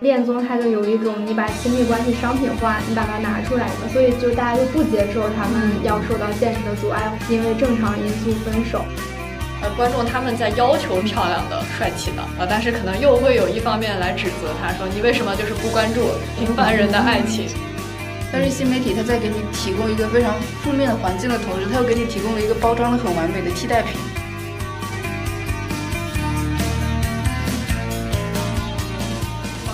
恋综它就有一种你把亲密关系商品化，你把它拿出来的，所以就大家就不接受他们要受到现实的阻碍，因为正常因素分手。呃，观众他们在要求漂亮的、帅气的，呃，但是可能又会有一方面来指责他，说你为什么就是不关注平凡人的爱情？但是新媒体它在给你提供一个非常负面的环境的同时，它又给你提供了一个包装的很完美的替代品。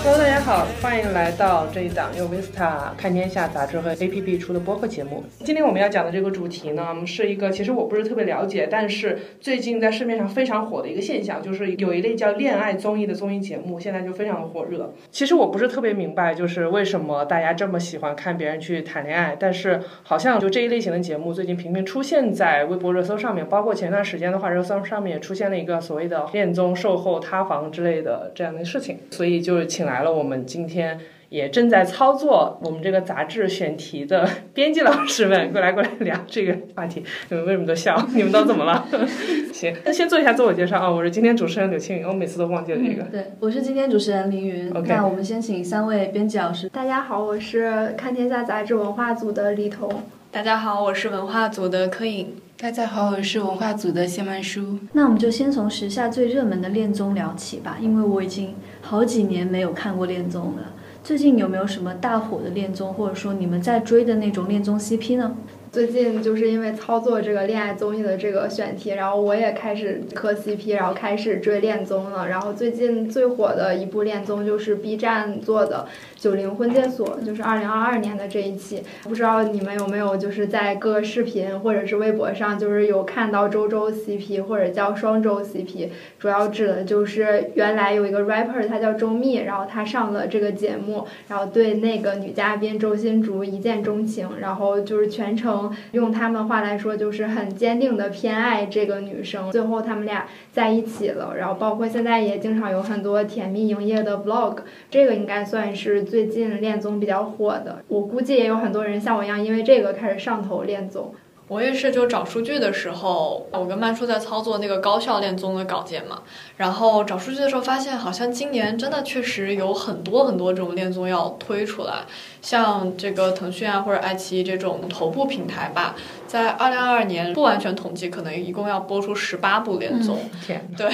Hello，大家好，欢迎来到这一档由 Vista 看天下杂志和 APP 出的播客节目。今天我们要讲的这个主题呢，是一个其实我不是特别了解，但是最近在市面上非常火的一个现象，就是有一类叫恋爱综艺的综艺节目，现在就非常的火热。其实我不是特别明白，就是为什么大家这么喜欢看别人去谈恋爱，但是好像就这一类型的节目最近频频出现在微博热搜上面，包括前段时间的话，热搜上面也出现了一个所谓的恋综售后塌房之类的这样的事情，所以就请来。来了，我们今天也正在操作我们这个杂志选题的 编辑老师们过来过来聊这个话题。你们为什么都笑？你们都怎么了？行，那先做一下自我介绍啊，我是今天主持人柳青云，我每次都忘记了这个。对，我是今天主持人凌云。OK，那我们先请三位编辑老师。大家好，我是看天下杂志文化组的李彤。大家好，我是文化组的柯颖。大家好，我是文化组的谢曼舒。那我们就先从时下最热门的恋综聊起吧，因为我已经好几年没有看过恋综了。最近有没有什么大火的恋综，或者说你们在追的那种恋综 CP 呢？最近就是因为操作这个恋爱综艺的这个选题，然后我也开始磕 CP，然后开始追恋综了。然后最近最火的一部恋综就是 B 站做的《九零婚介所》，就是二零二二年的这一期。不知道你们有没有就是在各个视频或者是微博上，就是有看到周周 CP 或者叫双周 CP，主要指的就是原来有一个 rapper，他叫周密，然后他上了这个节目，然后对那个女嘉宾周新竹一见钟情，然后就是全程。用他们话来说，就是很坚定的偏爱这个女生。最后他们俩在一起了，然后包括现在也经常有很多甜蜜营业的 vlog。这个应该算是最近恋综比较火的。我估计也有很多人像我一样，因为这个开始上头恋综。我也是，就找数据的时候，我跟曼叔在操作那个高校恋综的稿件嘛。然后找数据的时候发现，好像今年真的确实有很多很多这种恋综要推出来。像这个腾讯啊或者爱奇艺这种头部平台吧，在二零二二年不完全统计，可能一共要播出十八部连综。天，对，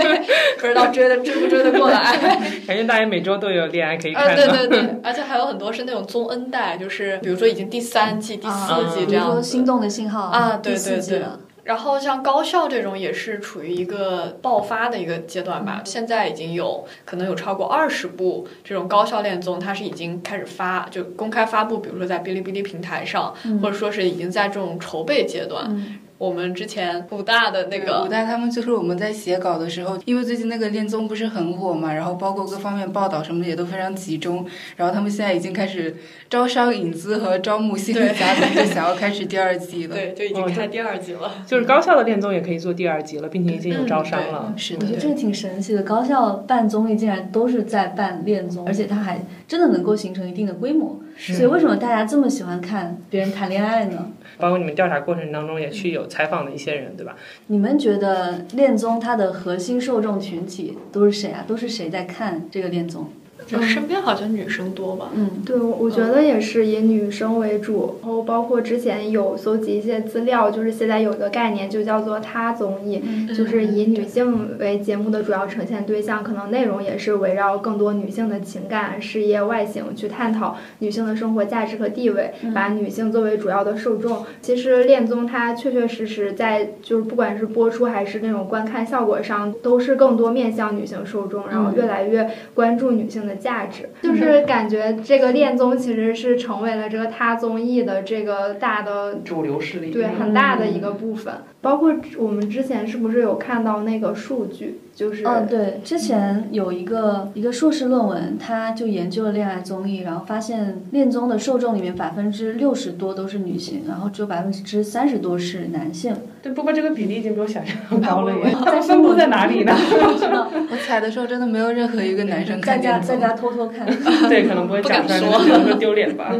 不知道追的追不追得过来。感觉大家每周都有恋爱可以看。对对对，而且还有很多是那种综恩代，就是比如说已经第三季、第四季这样。比如说心动的信号啊，对对对。然后像高校这种也是处于一个爆发的一个阶段吧，现在已经有可能有超过二十部这种高校恋综，它是已经开始发就公开发布，比如说在哔哩哔哩平台上，或者说是已经在这种筹备阶段。我们之前武大的那个武大，他们就是我们在写稿的时候，因为最近那个恋综不是很火嘛，然后包括各方面报道什么的也都非常集中，然后他们现在已经开始招商引资和招募新的嘉宾，就想要开始第二季了。对，就已经开第二季了。就是高校的恋综也可以做第二季了，并且已经有招商了。是的，我觉得这个挺神奇的，高校办综艺竟然都是在办恋综，而且它还真的能够形成一定的规模。所以为什么大家这么喜欢看别人谈恋爱呢？包括你们调查过程当中也去有采访的一些人，对吧？你们觉得恋综它的核心受众群体都是谁啊？都是谁在看这个恋综？就身边好像女生多吧？嗯，对，我觉得也是以女生为主。然后包括之前有搜集一些资料，就是现在有一个概念就叫做“他综艺”，就是以女性为节目的主要呈现对象，可能内容也是围绕更多女性的情感、事业、外形去探讨女性的生活价值和地位，把女性作为主要的受众。其实恋综它确确实实在就是不管是播出还是那种观看效果上，都是更多面向女性受众，然后越来越关注女性的。价值就是感觉这个恋综其实是成为了这个他综艺的这个大的主流势力，对很大的一个部分。包括我们之前是不是有看到那个数据？就是嗯，对，之前有一个一个硕士论文，他就研究了恋爱综艺，然后发现恋综的受众里面百分之六十多都是女性，然后只有百分之三十多是男性。对，不过这个比例已经比我想象 中高了耶。分布在哪里呢？我采的时候真的没有任何一个男生看在家在家偷偷看。对，可能不会讲出来，可能说丢脸吧。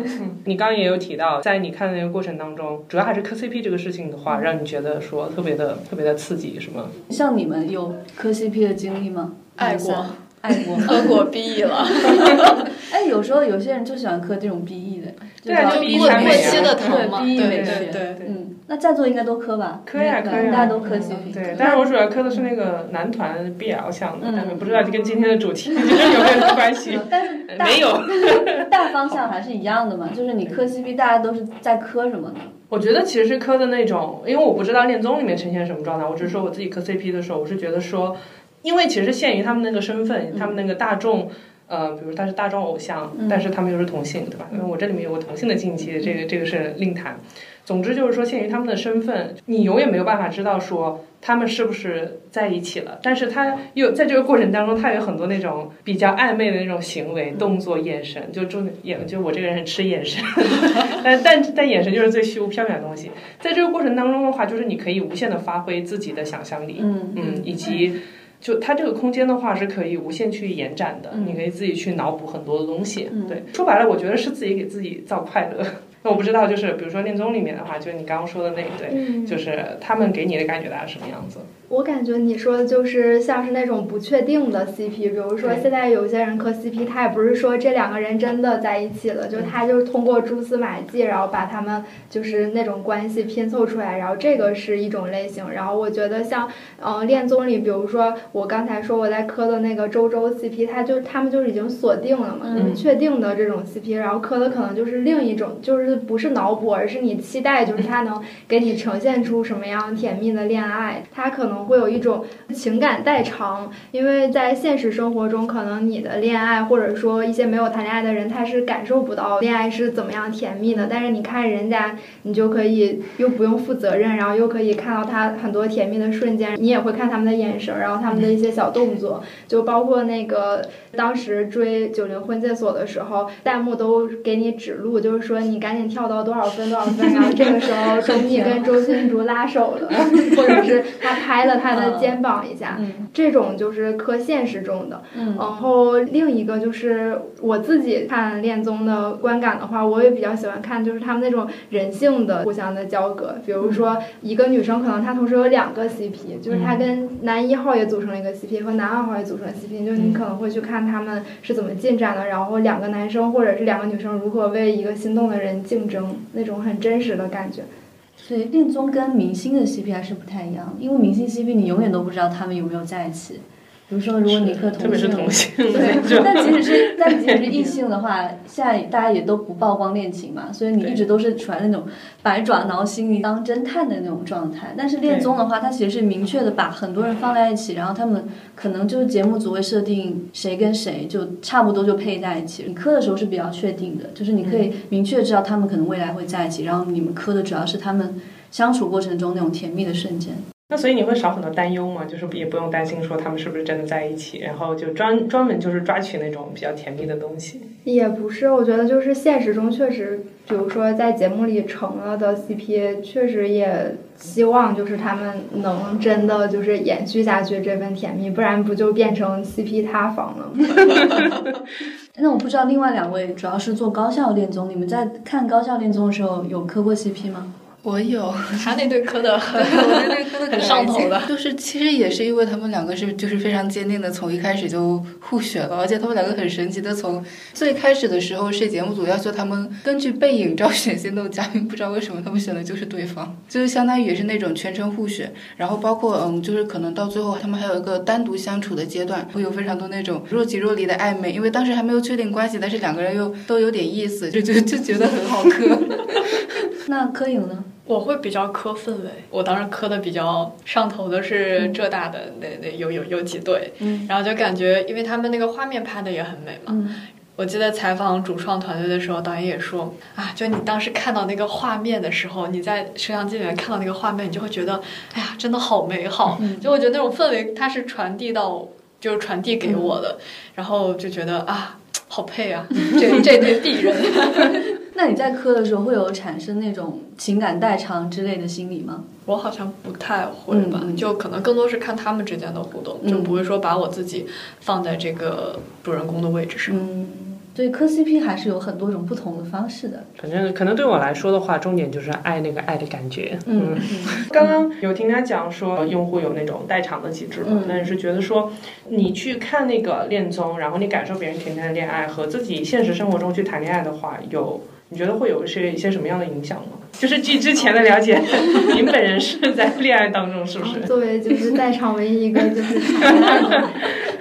你刚刚也有提到，在你看的那个过程当中，主要还是磕 CP 这个事情的话，让你觉得说。特别的特别的刺激是吗？像你们有磕 CP 的经历吗？爱过，爱过磕过 BE 了，哎，有时候有些人就喜欢磕这种 BE 的，对过过期的疼嘛，对对对对。嗯，那在座应该都磕吧？磕呀对磕呀，大家都磕嗯 CP。对，但是我主要磕的是那个男团 BL 项的，嗯但是不知道跟今天的主题 有没有关系？但是没有。大方向还是一样的嘛，就是你磕 CP，大家都是在磕什么呢？我觉得其实是磕的那种，因为我不知道恋综里面呈现什么状态，我只是说我自己磕 CP 的时候，我是觉得说，因为其实限于他们那个身份，他们那个大众。呃，比如他是大众偶像，嗯但是他们又是同性，对吧？因为我这里面有个同性的禁忌，这个这个是另谈。总之就是说，限于他们的身份，你永远没有办法知道说他们是不是在一起了。但是他又在这个过程当中，他有很多那种比较暧昧的那种行为、动作、眼神，就重眼，就我这个人很吃眼神，但但但眼神就是最虚无缥缈的东西。在这个过程当中的话，就是你可以无限的发挥自己的想象力，嗯嗯，以及就它这个空间的话是可以无限去延展的，嗯你可以自己去脑补很多的东西。嗯对，说白了，我觉得是自己给自己造快乐。那我不知道，就是比如说恋综里面的话，就是你刚刚说的那一对，嗯，就是他们给你的感觉大概是什么样子？我感觉你说的就是像是那种不确定的 CP，比如说现在有些人磕 CP，他也不是说这两个人真的在一起了，就他就是通过蛛丝马迹，然后把他们就是那种关系拼凑出来，然后这个是一种类型。然后我觉得像嗯、呃恋综里，比如说我刚才说我在磕的那个周周 CP，他就他们就是已经锁定了嘛，就是嗯确定的这种 CP，然后磕的可能就是另一种，就是不是脑补，而是你期待，就是他能给你呈现出什么样甜蜜的恋爱，他可能会有一种情感代偿，因为在现实生活中，可能你的恋爱或者说一些没有谈恋爱的人，他是感受不到恋爱是怎么样甜蜜的，但是你看人家，你就可以又不用负责任，然后又可以看到他很多甜蜜的瞬间，你也会看他们的眼神，然后他们的一些小动作，就包括那个当时追九零婚介所的时候，弹幕都给你指路，就是说你赶紧跳到多少分多少分，然后这个时候 周密跟周星竹拉手了，或者是他拍了他的肩膀一下，嗯这种就是磕现实中的。嗯然后另一个就是我自己看恋综的观感的话，我也比较喜欢看，就是他们那种人性的互相的交割。比如说一个女生可能她同时有两个 CP，就是她跟男一号也组成了一个 CP，和男二号也组成了 CP，就是你可能会去看他们是怎么进展的，然后两个男生或者是两个女生如何为一个心动的人竞争，那种很真实的感觉。对恋综跟明星的 CP 还是不太一样，因为明星 CP 你永远都不知道他们有没有在一起。比如说，如果你磕特别是同同性，对，就但即使是 但即使是异性的话，现在大家也都不曝光恋情嘛，所以你一直都是处在那种百爪挠心，你当侦探的那种状态。但是恋综的话，它其实是明确的把很多人放在一起，然后他们可能就是节目组会设定谁跟谁就差不多就配在一起。你磕的时候是比较确定的，就是你可以明确知道他们可能未来会在一起，然后你们磕的主要是他们相处过程中那种甜蜜的瞬间。那所以你会少很多担忧吗？就是也不用担心说他们是不是真的在一起，然后就专专门就是抓取那种比较甜蜜的东西。也不是，我觉得就是现实中确实，比如说在节目里成了的 CP，确实也希望就是他们能真的就是延续下去这份甜蜜，不然不就变成 CP 塌房了吗？那我不知道另外两位主要是做高校恋综，你们在看高校恋综的时候有磕过 CP 吗？我有，他那对磕的 我那对磕的。很上头的。就是其实也是因为他们两个是就是非常坚定的从一开始就互选了，而且他们两个很神奇的从最开始的时候是节目组要求他们根据背影招选心动嘉宾，不知道为什么他们选的就是对方，就是相当于也是那种全程互选，然后包括嗯就是可能到最后他们还有一个单独相处的阶段，会有非常多那种若即若离的暧昧，因为当时还没有确定关系，但是两个人又都有点意思，就就就觉得很好磕。那柯颖呢？我会比较磕氛围，我当时磕的比较上头的是浙大的那那有有有几对，嗯然后就感觉因为他们那个画面拍的也很美嘛。嗯我记得采访主创团队的时候，导演也说啊，就你当时看到那个画面的时候，你在摄像机里面看到那个画面，你就会觉得，哎呀，真的好美好。嗯就我觉得那种氛围，它是传递到，就是传递给我的，然后就觉得啊，好配啊，这这对璧人。那你在磕的时候会有产生那种情感代偿之类的心理吗？我好像不太会吧，就可能更多是看他们之间的互动，嗯就不会说把我自己放在这个主人公的位置上。嗯，所以磕 CP 还是有很多种不同的方式的。反正可能对我来说的话，重点就是爱那个爱的感觉。嗯，刚刚有听他讲说，用户有那种代偿的机制嘛，嗯但是觉得说，你去看那个恋综，然后你感受别人甜甜的恋爱，和自己现实生活中去谈恋爱的话，有你觉得会有一些一些什么样的影响吗？就是据之前的了解，您本人是在恋爱当中，是不是？作为就是在场唯一一个就是谈恋爱的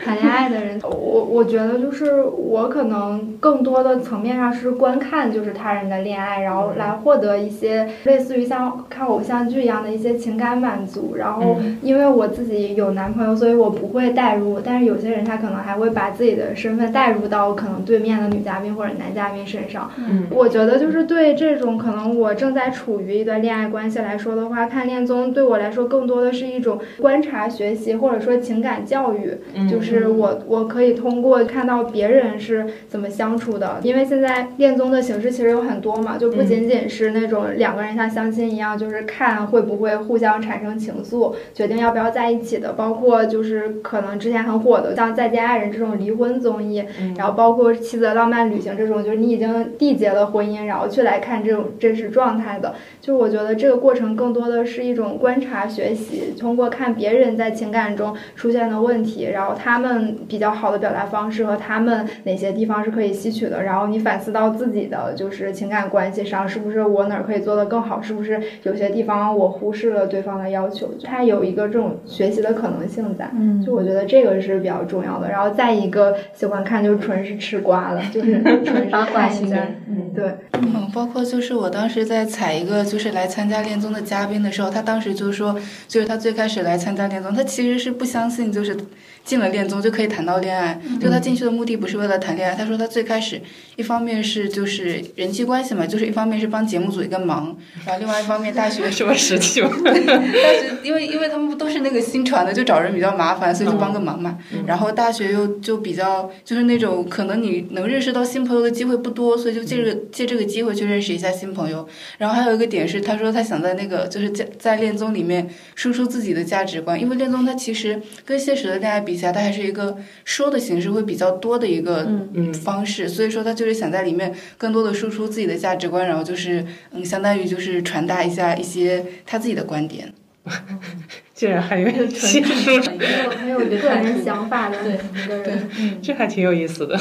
谈恋爱的人，我我觉得就是我可能更多的层面上是观看就是他人的恋爱，然后来获得一些类似于像看偶像剧一样的一些情感满足。然后因为我自己有男朋友，所以我不会代入，但是有些人他可能还会把自己的身份代入到可能对面的女嘉宾或者男嘉宾身上。嗯我觉得就是对这种可能我正在处于一段恋爱关系来说的话，看恋综对我来说更多的是一种观察、学习，或者说情感教育。嗯就是我我可以通过看到别人是怎么相处的，因为现在恋综的形式其实有很多嘛，就不仅仅是那种两个人像相亲一样，就是看会不会互相产生情愫，决定要不要在一起的，包括就是可能之前很火的像《再见爱人》这种离婚综艺，然后包括《妻子的浪漫旅行》这种，就是你已经缔结了婚姻，然后去来看这种真实状态的。就我觉得这个过程更多的是一种观察学习，通过看别人在情感中出现的问题，然后他们比较好的表达方式和他们哪些地方是可以吸取的，然后你反思到自己的就是情感关系上是不是我哪儿可以做得更好，是不是有些地方我忽视了对方的要求，它有一个这种学习的可能性在。嗯就我觉得这个是比较重要的，然后再一个喜欢看就纯是吃瓜了，就是纯是八 卦看一下型人，嗯对，嗯，包括就是我当时在采一个就是来参加恋综的嘉宾的时候，他当时就说，就是他最开始来参加恋综，他其实是不相信就是进了恋综就可以谈到恋爱，就他进去的目的不是为了谈恋爱。他说他最开始一方面是就是人际关系嘛，就是一方面是帮节目组一个忙，然后另外一方面大学什么实际吗？但是因为因为他们都是那个新传的，就找人比较麻烦，所以就帮个忙嘛。然后大学又就比较就是那种可能你能认识到新朋友的机会不多，所以就借这个借这个机会去认识一下新朋友。然后还有一个点是，他说他想在那个就是在在恋综里面输出自己的价值观，因为恋综它其实跟现实的恋爱比起来，它还是一个说的形式会比较多的一个嗯方式，所以说他就是想在里面更多的输出自己的价值观，然后就是嗯，相当于就是传达一下一些他自己的观点。竟然还有新书，很有个人想法的对一个人。这还挺有意思的。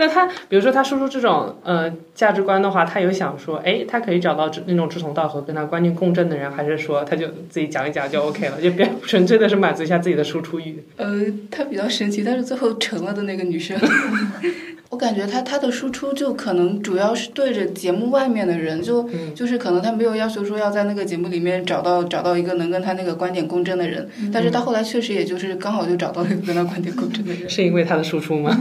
那他比如说他输出这种呃价值观的话，他有想说，哎，他可以找到那种志同道合、跟他观念共振的人，还是说他就自己讲一讲就 OK 了，就别纯粹的是满足一下自己的输出欲？呃，他比较神奇，但是最后成了的那个女生。我感觉他他的输出就可能主要是对着节目外面的人，就、嗯就是可能他没有要求说要在那个节目里面找到找到一个能跟他那个观点共振的人，但是他后来确实也就是刚好就找到了一个跟他观点共振的人。是因为他的输出吗？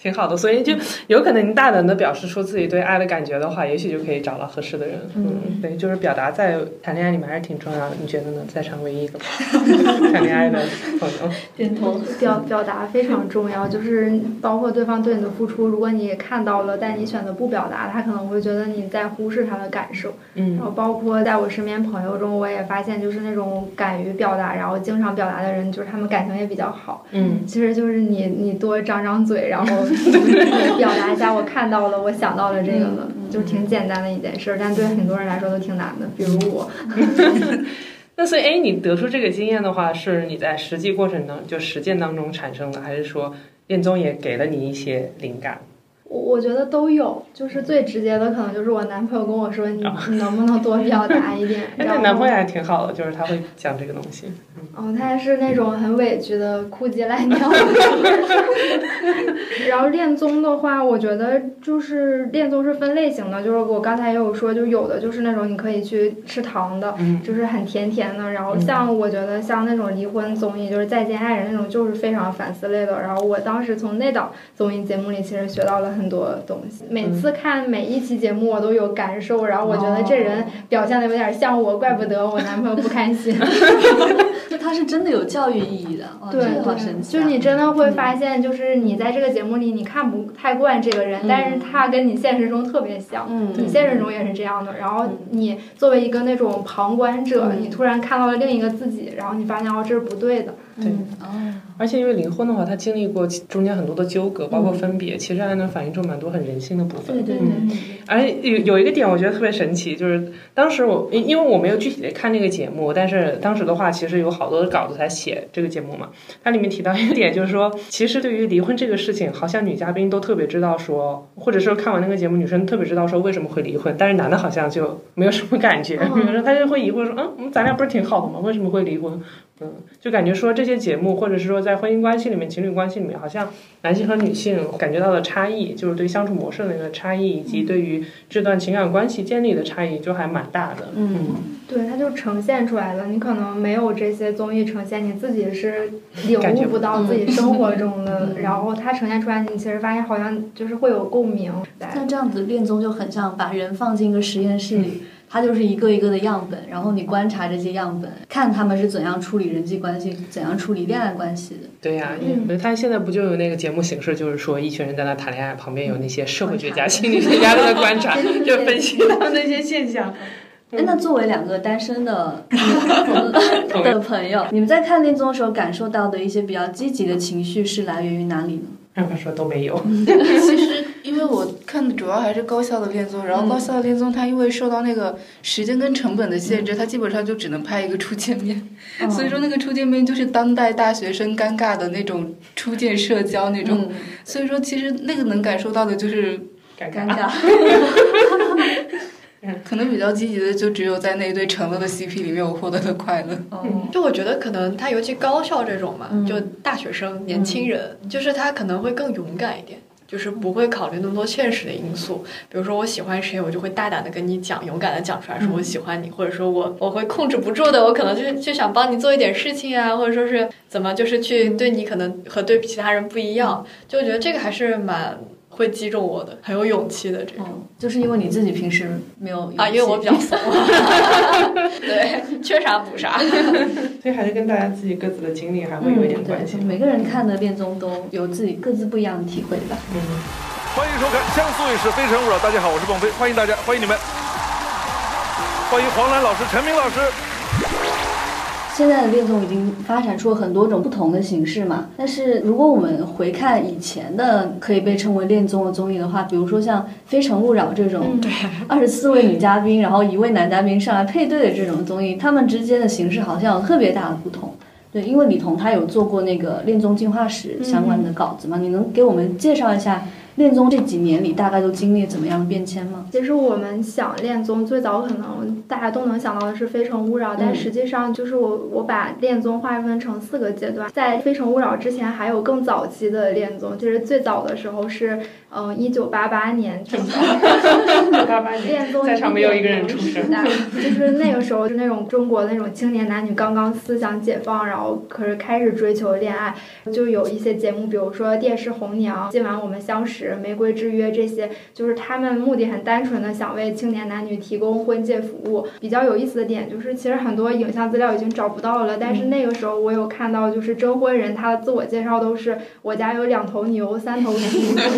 挺好的，所以就有可能你大胆的表示出自己对爱的感觉的话，也许就可以找到合适的人。嗯，对，就是表达在谈恋爱里面还是挺重要的。你觉得呢？在场唯一一个 谈恋爱的朋友，点头。表表达非常重要，就是包括对方对你的付出，如果你看到了，但你选择不表达，他可能会觉得你在忽视他的感受。嗯然后包括在我身边朋友中，我也发现，就是那种敢于表达，然后经常表达的人，就是他们感情也比较好。嗯，其实就是你你多张张嘴，然后 表达一下我看到了，我想到了这个了，就挺简单的一件事儿，但对很多人来说都挺难的，比如我。那所以，哎，你得出这个经验的话，是你在实际过程当就实践当中产生的，还是说恋综也给了你一些灵感？我我觉得都有，就是最直接的可能就是我男朋友跟我说，你你能不能多表达一点？哎，然后那男朋友还挺好的，就是他会讲这个东西。哦，他是那种很委屈的哭鸡赖尿。然后恋综的话，我觉得就是恋综是分类型的，就是我刚才也有说，就有的就是那种你可以去吃糖的，嗯就是很甜甜的。然后像我觉得像那种离婚综艺，就是《再见爱人》那种，就是非常反思类的。然后我当时从那档综艺节目里其实学到了很多东西。每次看每一期节目，我都有感受，然后我觉得这人表现的有点像我，怪不得我男朋友不开心。就他是真的有教育意义的，哇，对这个好神奇、啊！就你真的会发现，就是你在这个节目里你看不太惯这个人，但是他跟你现实中特别像，嗯，你现实中也是这样的。然后你作为一个那种旁观者，嗯你突然看到了另一个自己，然后你发现哦这是不对的，对而且因为离婚的话，他经历过中间很多的纠葛，包括分别，其实还能反映出蛮多很人性的部分。对对对嗯对，而有有一个点我觉得特别神奇，就是当时我因因为我没有具体的看那个节目，但是当时的话其实有好多的稿子在写这个节目嘛。它里面提到一个点，就是说，其实对于离婚这个事情，好像女嘉宾都特别知道说，或者说看完那个节目，女生特别知道说为什么会离婚，但是男的好像就没有什么感觉，嗯比如说他就会疑惑说，嗯，嗯咱俩不是挺好的吗？为什么会离婚？嗯，就感觉说这些节目，或者是说在婚姻关系里面、情侣关系里面，好像男性和女性感觉到的差异，就是对相处模式的那个差异，以及对于这段情感关系建立的差异，就还蛮大的。嗯，对，它就呈现出来了。你可能没有这些综艺呈现，你自己是领悟不到自己生活中的。嗯然后它呈现出来，你其实发现好像就是会有共鸣在。像这样子恋综就很像把人放进一个实验室里，它就是一个一个的样本，然后你观察这些样本，看他们是怎样处理人际关系，怎样处理恋爱关系的。对呀、嗯因为他现在不就有那个节目形式，就是说一群人在那谈恋爱，旁边有那些社会学家、心理学家在那观察，就分析他们那些现象。哎，那作为两个单身的的朋友，你们在看恋综的时候感受到的一些比较积极的情绪是来源于哪里呢？让他说都没有，其实因为我看的主要还是高校的恋综，然后高校的恋综它因为受到那个时间跟成本的限制，它基本上就只能拍一个初见面，所以说那个初见面就是当代大学生尴尬的那种初见社交那种，嗯，所以说其实那个能感受到的就是尴尬。尴尬。可能比较积极的就只有在那一对成了的 CP 里面我获得了快乐。嗯，就我觉得可能他尤其高校这种嘛，嗯。就大学生、年轻人，就是他可能会更勇敢一点。就是不会考虑那么多现实的因素，比如说我喜欢谁，我就会大胆的跟你讲，勇敢的讲出来，说我喜欢你，或者说我我会控制不住的，我可能就是就想帮你做一点事情啊，或者说是怎么就是去对你可能和对其他人不一样，就我觉得这个还是蛮会击中我的，很有勇气的这种。哦，就是因为你自己平时没有啊，因为我比较怂，对，缺啥补啥。所以还是跟大家自己各自的经历还会有一点关系。嗯，每个人看的恋综都有自己各自不一样的体会吧。嗯，欢迎收看《江苏卫视《非诚勿扰》，大家好，我是孟非，欢迎大家，欢迎你们，欢迎黄澜老师、陈明老师。现在的恋综已经发展出了很多种不同的形式嘛，但是如果我们回看以前的可以被称为恋综的综艺的话，比如说像《非诚勿扰》这种，对，二十四位女嘉宾，然后一位男嘉宾上来配对的这种综艺，他们之间的形式好像有特别大的不同。对，因为李彤她有做过那个恋综进化史相关的稿子嘛，你能给我们介绍一下恋综这几年里大概都经历怎么样的变迁吗？其实我们想恋综，最早可能大家都能想到的是《非诚勿扰》，但实际上就是我我把恋综划分成四个阶段，在《非诚勿扰》之前还有更早期的恋综，就是最早的时候是嗯一九八八年这个八八恋综在场没有一个人出生。就是那个时候是那种中国那种青年男女刚刚思想解放，然后可是开始追求恋爱，就有一些节目，比如说《电视红娘》《今晚我们相识》《玫瑰之约》这些，就是他们目的很单纯的想为青年男女提供婚介服务。比较有意思的点就是，其实很多影像资料已经找不到了，但是那个时候我有看到，就是征婚人他的自我介绍都是我家有两头牛、三头猪，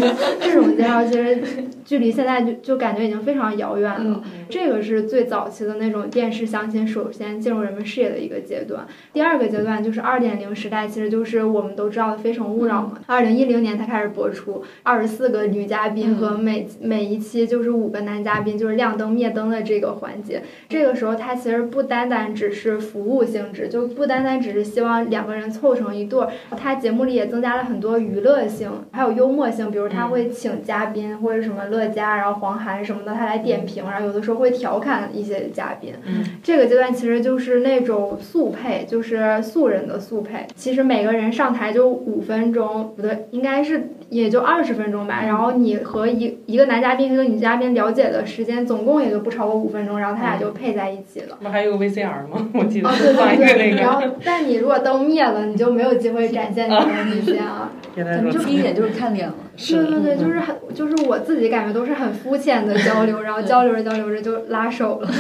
这种介绍其实距离现在就就感觉已经非常遥远了。这个是最早期的那种电视相亲首先进入人们视野的一个阶段。第二个阶段就是二点零时代，其实就是我们都知道的《非诚勿扰》嘛。二零一零年才开始播出，二十四个女嘉宾和每每一期就是五个男嘉宾，就是亮灯灭灯的这个环节。这个时候，它其实不单单只是服务性质，就不单单只是希望两个人凑成一对儿。它节目里也增加了很多娱乐性，还有幽默性，比如他会请嘉宾或者什么乐嘉，然后黄涵什么的，他来点评，然后有的时候会调侃一些嘉宾。嗯，这个阶段其实就是那种速配，就是素人的速配。其实每个人上台就五分钟，不对，应该是也就二十分钟吧。然后你和一一个男嘉宾和一个女嘉宾了解的时间总共也就不超过五分钟，然后他俩就配在一起了。不还有个 VCR 吗？我记得哦，对 放一个对对，那个。然后但你如果灯灭了，你就没有机会展现你的。原来感觉就第一眼就是看脸了。对对对，就是很，就是我自己感觉都是很肤浅的交流，然后交流着交流着就拉手了，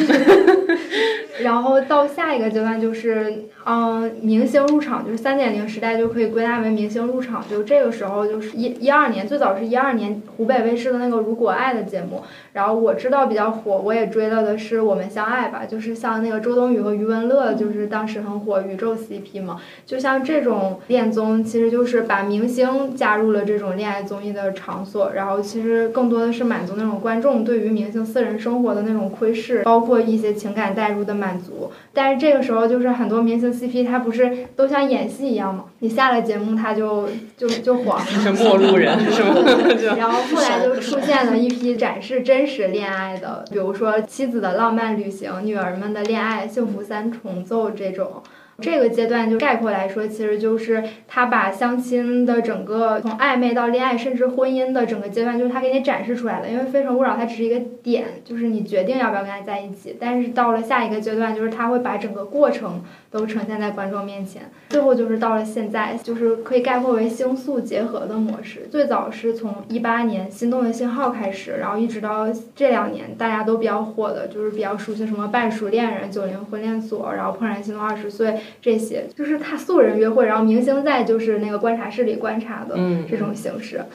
然后到下一个阶段就是，嗯，明星入场，就是三点零时代就可以归纳为明星入场，就这个时候就是一一二年，最早是一二年湖北卫视的那个《如果爱》的节目，然后我知道比较火，我也追到的是《我们相爱吧》，就是像那个周冬雨和余文乐，就是当时很火宇宙 CP 嘛，就像这种恋综，其实就是把明星加入了这种恋爱综艺的场所，然后其实更多的是满足那种观众对于明星私人生活的那种窥视，包括一些情感代入的满足。但是这个时候，就是很多明星 CP，他不是都像演戏一样嘛？你下了节目，他就就就黄了。是陌路人是吗？然后后来就出现了一批展示真实恋爱的，比如说妻子的浪漫旅行、女儿们的恋爱、幸福三重奏这种。这个阶段就概括来说，其实就是他把相亲的整个从暧昧到恋爱，甚至婚姻的整个阶段，就是他给你展示出来了。因为《非诚勿扰》它只是一个点，就是你决定要不要跟他在一起，但是到了下一个阶段，就是他会把整个过程都呈现在观众面前。最后就是到了现在，就是可以概括为星宿结合的模式。最早是从一八年《心动的信号》开始，然后一直到这两年大家都比较火的，就是比较熟悉什么《半熟恋人》《九零婚恋所》，然后《怦然心动二十岁》这些，就是他素人约会，然后明星在就是那个观察室里观察的嗯这种形式。嗯，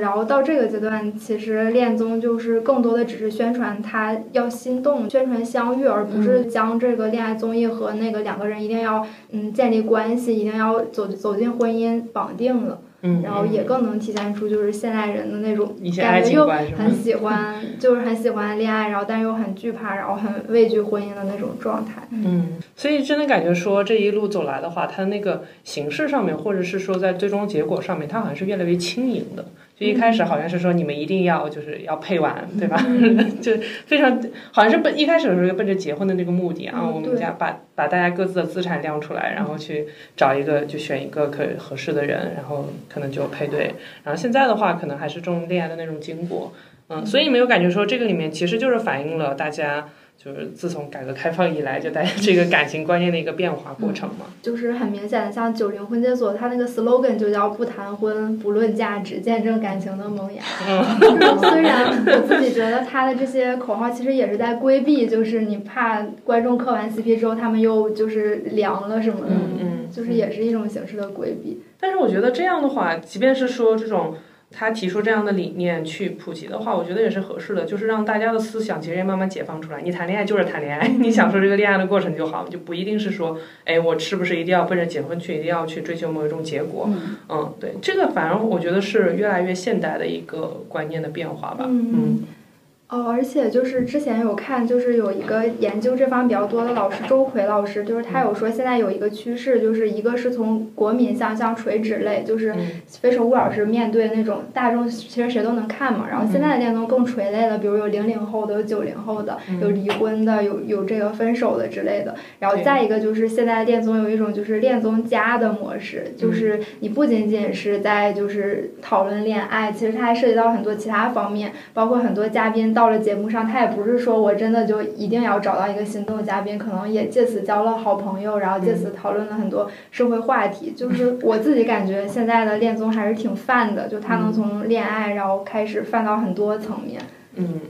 然后到这个阶段，其实恋综就是更多的只是宣传他要心动，宣传相遇，而不是将这个恋爱综艺和那个两个人一定要嗯建立关系，一定要走走进婚姻绑定了。嗯，然后也更能体现出就是现代人的那种一些爱感觉又很？喜欢，就是很喜欢恋爱，然后但又很惧怕，然后很畏惧婚姻的那种状态。嗯，所以真的感觉说这一路走来的话，它那个形式上面，或者是说在最终结果上面，它好像是越来越轻盈的。就一开始好像是说你们一定要就是要配完，对吧？就非常好像是奔一开始的时候就奔着结婚的那个目的啊，嗯我们家把把大家各自的资产亮出来，然后去找一个就选一个可合适的人，然后可能就配对。然后现在的话，可能还是重恋爱的那种经过，嗯，所以你没有感觉说这个里面其实就是反映了大家。就是自从改革开放以来，就大家这个感情观念的一个变化过程嘛。就是很明显的，像九零婚介所，它那个 slogan 就叫“不谈婚，不论价值，见证感情的萌芽”。就是虽然我自己觉得它的这些口号其实也是在规避，就是你怕观众磕完 CP 之后，他们又就是凉了什么的，嗯嗯就是也是一种形式的规避。但是我觉得这样的话，即便是说这种他提出这样的理念去普及的话，我觉得也是合适的，就是让大家的思想其实也慢慢解放出来。你谈恋爱就是谈恋爱，你享受这个恋爱的过程就好，就不一定是说，哎，我是不是一定要奔着结婚去，一定要去追求某一种结果。嗯嗯，对，这个反而我觉得是越来越现代的一个观念的变化吧。嗯哦，而且就是之前有看，就是有一个研究这方面比较多的老师周奎老师，就是他有说现在有一个趋势，就是一个是从国民向向垂直类，就是嗯《非诚勿扰》是面对那种大众其实谁都能看嘛，然后现在的恋综更垂类了，比如有零零后的，有九零后的，有离婚的，有有这个分手的之类的，然后再一个就是现在的恋综有一种就是恋综加的模式，就是你不仅仅是在就是讨论恋爱，其实它还涉及到很多其他方面，包括很多嘉宾到了节目上，他也不是说我真的就一定要找到一个心动的嘉宾，可能也借此交了好朋友，然后借此讨论了很多社会话题。就是我自己感觉现在的恋综还是挺泛的，就他能从恋爱然后开始泛到很多层面。嗯，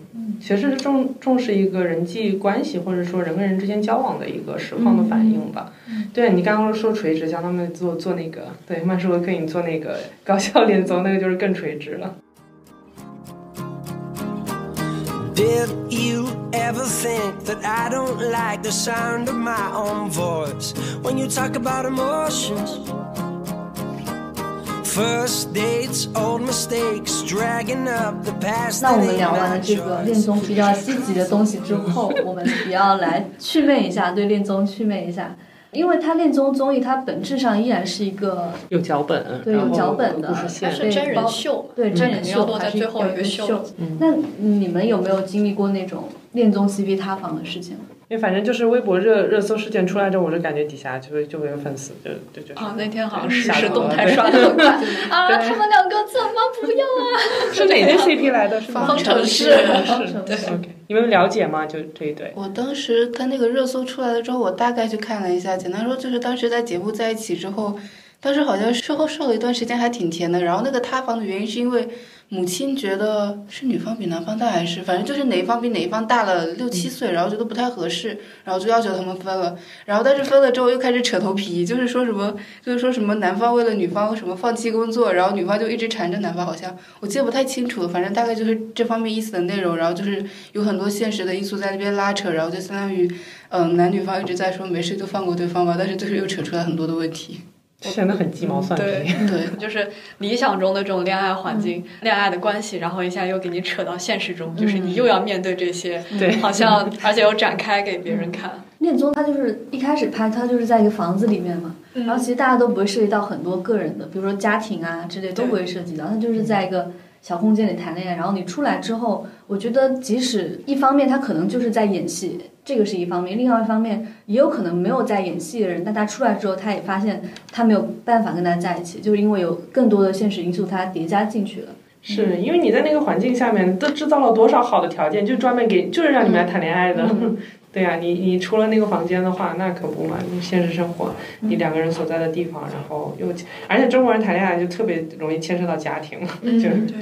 其实是重重视一个人际关系，或者说人跟人之间交往的一个实况的反应吧。对你刚刚说垂直，像他们做做那个，对曼殊可以做那个高校恋综，那个就是更垂直了。Did you ever think that I don't like the sound of my own voice when you talk about emotions? First dates, old mistakes, dragging up the past. 那我 that 们 ain't 聊完了 my 这个 choice. 恋综比较积极的东西之后，我们也要来祛魅一下，对恋综祛魅一下， 因为它恋综综艺它本质上依然是一个有脚本，对有脚本的它故事线。是真人秀嘛，对真人秀，还是在最后一个秀。那你们有没有经历过那种恋综 CP 塌房的事情？因为反正就是微博热热搜事件出来之后，我就感觉底下就会就会有粉丝就就就是啊，那天好像实下头时动态刷的很快啊，他们两个怎么不要啊？是哪对 CP 来的？是方程式方程式 OK，你们了解吗？就这一对。我当时他那个热搜出来了之后，我大概去看了一下，简单说就是当时在节目在一起之后，当时好像事后瘦了一段时间，还挺甜的。然后那个塌房的原因是因为母亲觉得是女方比男方大，还是反正就是哪一方比哪一方大了六七岁，然后觉得不太合适，然后就要求他们分了。然后但是分了之后又开始扯头皮，就是说什么，就是说什么男方为了女方什么放弃工作，然后女方就一直缠着男方，好像我记得不太清楚了，反正大概就是这方面意思的内容。然后就是有很多现实的因素在那边拉扯，然后就相当于嗯男女方一直在说没事就放过对方吧，但是就是又扯出来很多的问题。显得很鸡毛蒜皮。对，就是理想中的这种恋爱环境、恋爱的关系，然后一下又给你扯到现实中，就是你又要面对这些，对，好像而且又展开给别人看。恋综它就是一开始拍，它就是在一个房子里面嘛，嗯然后其实大家都不会涉及到很多个人的，比如说家庭啊之类都不会涉及到，它就是在一个小空间里谈恋爱。然后你出来之后，我觉得即使一方面他可能就是在演戏，这个是一方面；另外一方面也有可能没有在演戏的人，但他出来之后，他也发现他没有办法跟他在一起，就是因为有更多的现实因素他叠加进去了。是因为你在那个环境下面都制造了多少好的条件，就专门给就是让你们来谈恋爱的。对呀、你你出了那个房间的话，那可不嘛。你现实生活，你两个人所在的地方，然后又，而且中国人谈恋爱就特别容易牵涉到家庭，就是对，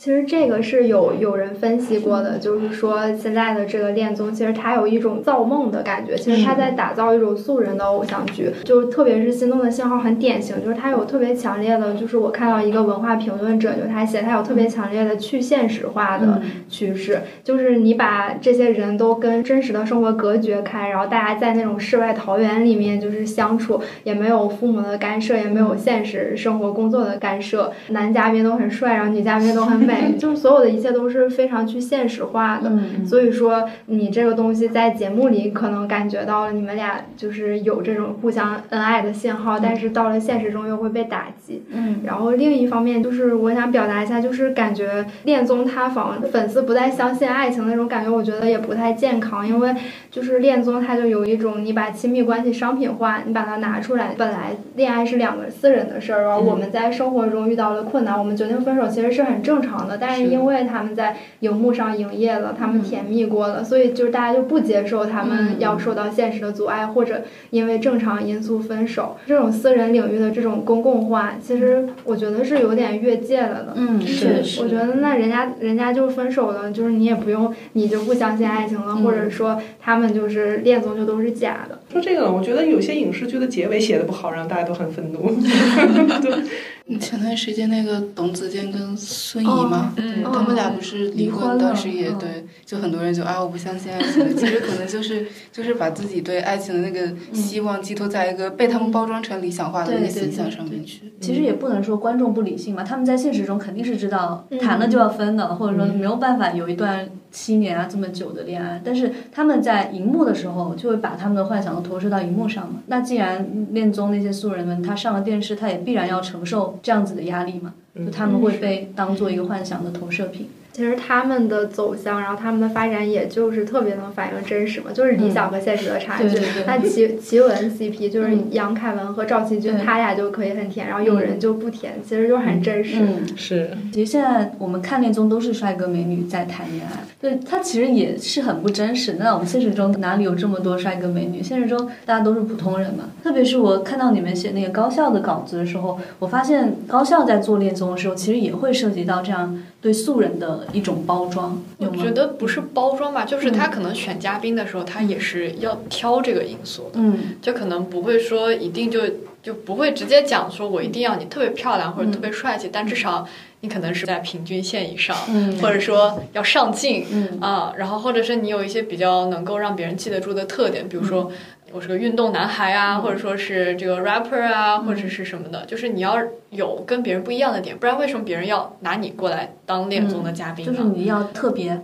其实这个是有有人分析过的，就是说现在的这个恋综，其实它有一种造梦的感觉，其实它在打造一种素人的偶像剧，就是特别是《心动的信号》很典型，就是它有特别强烈的，就是我看到一个文化评论者，就他写他有特别强烈的去现实化的趋势，就是你把这些人都跟真实的生活隔绝开，然后大家在那种世外桃源里面就是相处，也没有父母的干涉，也没有现实生活工作的干涉，男嘉宾都很帅，然后女嘉宾都很美，就是所有的一切都是非常去现实化的。嗯，所以说，你这个东西在节目里可能感觉到了你们俩就是有这种互相恩爱的信号，但是到了现实中又会被打击。嗯，然后另一方面就是我想表达一下，就是感觉恋综塌房，粉丝不再相信爱情那种感觉，我觉得也不太健康，因为就是恋综它就有一种你把亲密关系商品化，你把它拿出来，本来恋爱是两个私人的事儿，然后我们在生活中遇到了困难，我们决定分手，其实是很正常的，但是是因为他们在荧幕上营业了，他们甜蜜过了，所以就是大家就不接受他们要受到现实的阻碍，或者因为正常因素分手。这种私人领域的这种公共化，其实我觉得是有点越界了的。嗯，是是我觉得那人家人家就分手了，就是你也不用，你就不相信爱情了，嗯或者说他们就是恋综就都是假的。说这个，我觉得有些影视剧的结尾写的不好，让大家都很愤怒。前段时间那个董子健跟孙怡嘛，嗯他们俩不是离离婚当时也嗯。对，就很多人就啊我不相信爱情，其实可能就是就是把自己对爱情的那个希望寄托在一个被他们包装成理想化的那个形象上面去。其实也不能说观众不理性嘛，他们在现实中肯定是知道嗯。谈了就要分的，或者说没有办法有一段七年啊这么久的恋爱，但是他们在荧幕的时候就会把他们的幻想都投射到荧幕上嘛。那既然恋综那些素人们他上了电视，他也必然要承受这样子的压力嘛，就他们会被当做一个幻想的投射品。其实他们的走向，然后他们的发展，也就是特别能反映真实嘛，就是理想和现实的差距。对对对那奇奇文 CP 就是嗯杨凯文和赵启军，对他俩就可以很甜，然后有人就不甜，其实就很真实。嗯，是，其实现在我们看恋综都是帅哥美女在谈恋爱，对他其实也是很不真实。那我们现实中哪里有这么多帅哥美女？现实中大家都是普通人嘛。特别是我看到你们写那个高校的稿子的时候，我发现高校在做恋综的时候，其实也会涉及到这样对素人的一种包装。我觉得不是包装吧，就是他可能选嘉宾的时候，他也是要挑这个因素的，嗯。就可能不会说一定就就不会直接讲说我一定要你特别漂亮或者特别帅气，但至少你可能是在平均线以上，嗯。或者说要上镜嗯。啊，然后或者是你有一些比较能够让别人记得住的特点，比如说我是个运动男孩啊，或者说是这个 rapper 啊，或者是什么的，就是你要有跟别人不一样的点，不然为什么别人要拿你过来当恋综的嘉宾呢？就是你要特别，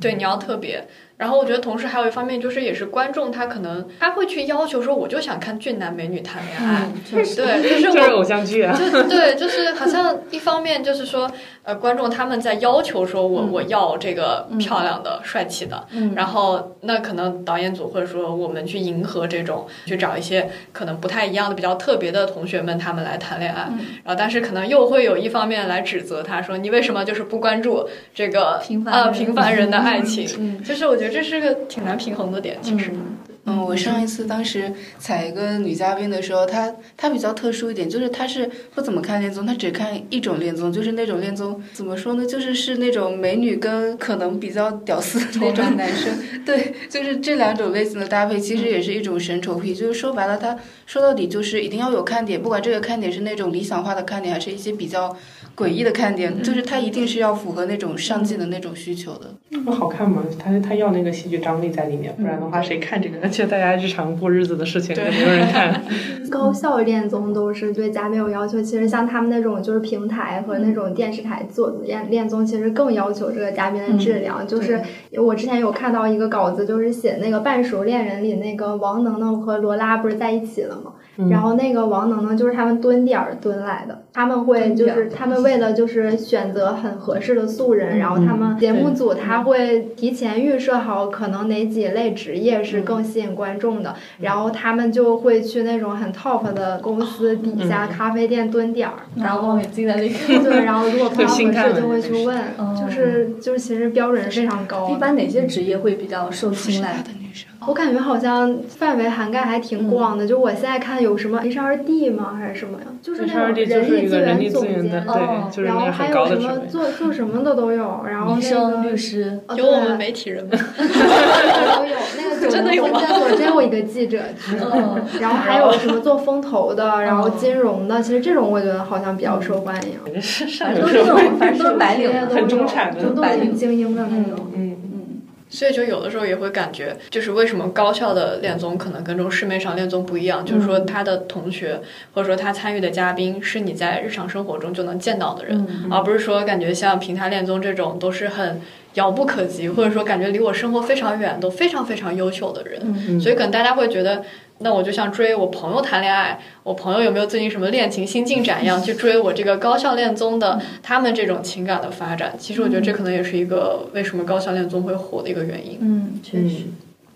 对，你要特别。然后我觉得同时还有一方面就是，也是观众他可能他会去要求说，我就想看俊男美女谈恋爱。嗯，对，就是就是我偶像剧啊。就对，就是好像一方面就是说，呃，观众他们在要求说我、嗯我要这个漂亮的、帅气的，嗯，然后那可能导演组或者说我们去迎合这种，去找一些可能不太一样的、比较特别的同学们，他们来谈恋爱。嗯然后但是可能又会有一方面来指责他说，你为什么就是不关注这个呃平凡人平凡人的爱情？嗯就是我觉得这是个挺难平衡的点，其实。嗯嗯，我上一次当时采一个女嘉宾的时候，她她比较特殊一点，就是她是不怎么看恋综，她只看一种恋综，就是那种恋综怎么说呢，就是是那种美女跟可能比较屌丝的那种男生，对，就是这两种类型的搭配，其实也是一种神丑癖，就是说白了，他说到底就是一定要有看点，不管这个看点是那种理想化的看点，还是一些比较诡异的看点，就是他一定是要符合那种上进的那种需求的。不好看吗？他他要那个戏剧张力在里面，不然的话谁看这个？而且大家日常过日子的事情，也没有人看。高校恋综都是对嘉宾有要求，其实像他们那种就是平台和那种电视台做的恋恋综，其实更要求这个嘉宾的质量。就是我之前有看到一个稿子，就是写那个《半熟恋人》里那个王能能和罗拉不是在一起了吗？然后那个王能呢就是他们蹲点儿蹲来的，他们会就是他们为了就是选择很合适的素人，然后他们节目组他会提前预设好可能哪几类职业是更吸引观众的，然后他们就会去那种很 top 的公司底下咖啡店蹲点儿，然后。对，然后如果 碰到合适就会去问，就是就是其实标准是非常高的。一般哪些职业会比较受青睐？的女生，我感觉好像范围涵盖还挺广的，就我现在看有什么 HRD 吗，还是什么呀？就是那种 HRD 就是力资一个人力源总资源的，监，哦对，就是然后那个很还有什。么做做什么的都有，然后那医生、个律师，哦有我们对媒体人吗？都有，那个九真的有吗零婚介所真有一个记者，嗯，然后还有什么做风投的，然后金融的，其实这种我觉得好像比较受欢迎。是上都是这流社会种，反正都是白领嘛。很中产的就都白领挺精英的那种。嗯，所以就有的时候也会感觉，就是为什么高校的恋综可能跟这种市面上恋综不一样，就是说他的同学或者说他参与的嘉宾是你在日常生活中就能见到的人，而不是说感觉像平台恋综这种都是很遥不可及，或者说感觉离我生活非常远，都非常非常优秀的人。嗯。所以可能大家会觉得，那我就像追我朋友谈恋爱，我朋友有没有最近什么恋情新进展一样，去追我这个高校恋综的他们这种情感的发展。其实我觉得这可能也是一个为什么高校恋综会火的一个原因。嗯，确实。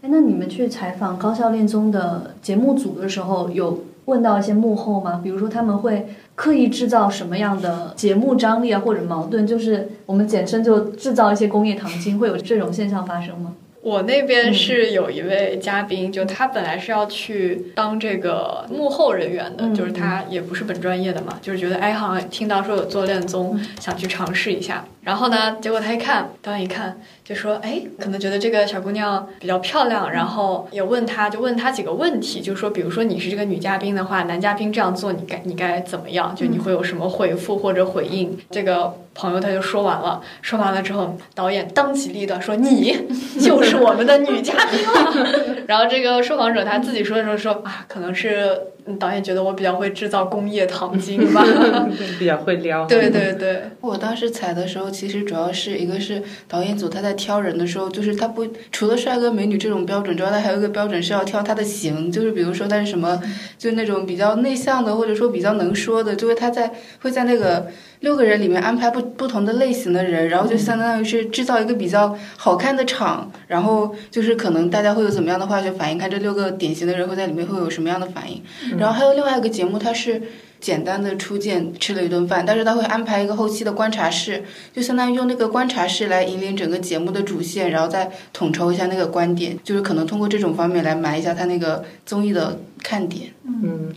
哎，那你们去采访高校恋综的节目组的时候，有问到一些幕后吗？比如说他们会刻意制造什么样的节目张力啊，或者矛盾？就是我们简称就制造一些工业糖精，会有这种现象发生吗？我那边是有一位嘉宾，就他本来是要去当这个幕后人员的，嗯就是他也不是本专业的嘛，就是觉得哎，好像听到说有做恋综，想去尝试一下。然后呢，结果他一看，导演一看就说，哎，可能觉得这个小姑娘比较漂亮，然后也问她，就问她几个问题，就说，比如说你是这个女嘉宾的话，男嘉宾这样做，你该你该怎么样？就你会有什么回复或者回应？这个朋友他就说完了，说完了之后，导演当机立断说，你 就是我们的女嘉宾了。然后这个受访者他自己说的时候说啊，可能是嗯导演觉得我比较会制造工业糖精吧。对比较会撩。对对对，我当时采的时候，其实主要是一个是导演组他在挑人的时候，就是他不除了帅哥美女这种标准之外，他还有一个标准是要挑他的型，就是比如说他是什么，就是那种比较内向的，或者说比较能说的，就是他在会在那个六个人里面安排不不同的类型的人，然后就相当于是制造一个比较好看的场，然后就是可能大家会有怎么样的化学反应，看这六个典型的人会在里面会有什么样的反应。然后还有另外一个节目，它是。简单的初见吃了一顿饭，但是他会安排一个后期的观察室，就相当于用那个观察室来引领整个节目的主线，然后再统筹一下那个观点，就是可能通过这种方面来埋一下他那个综艺的看点。嗯，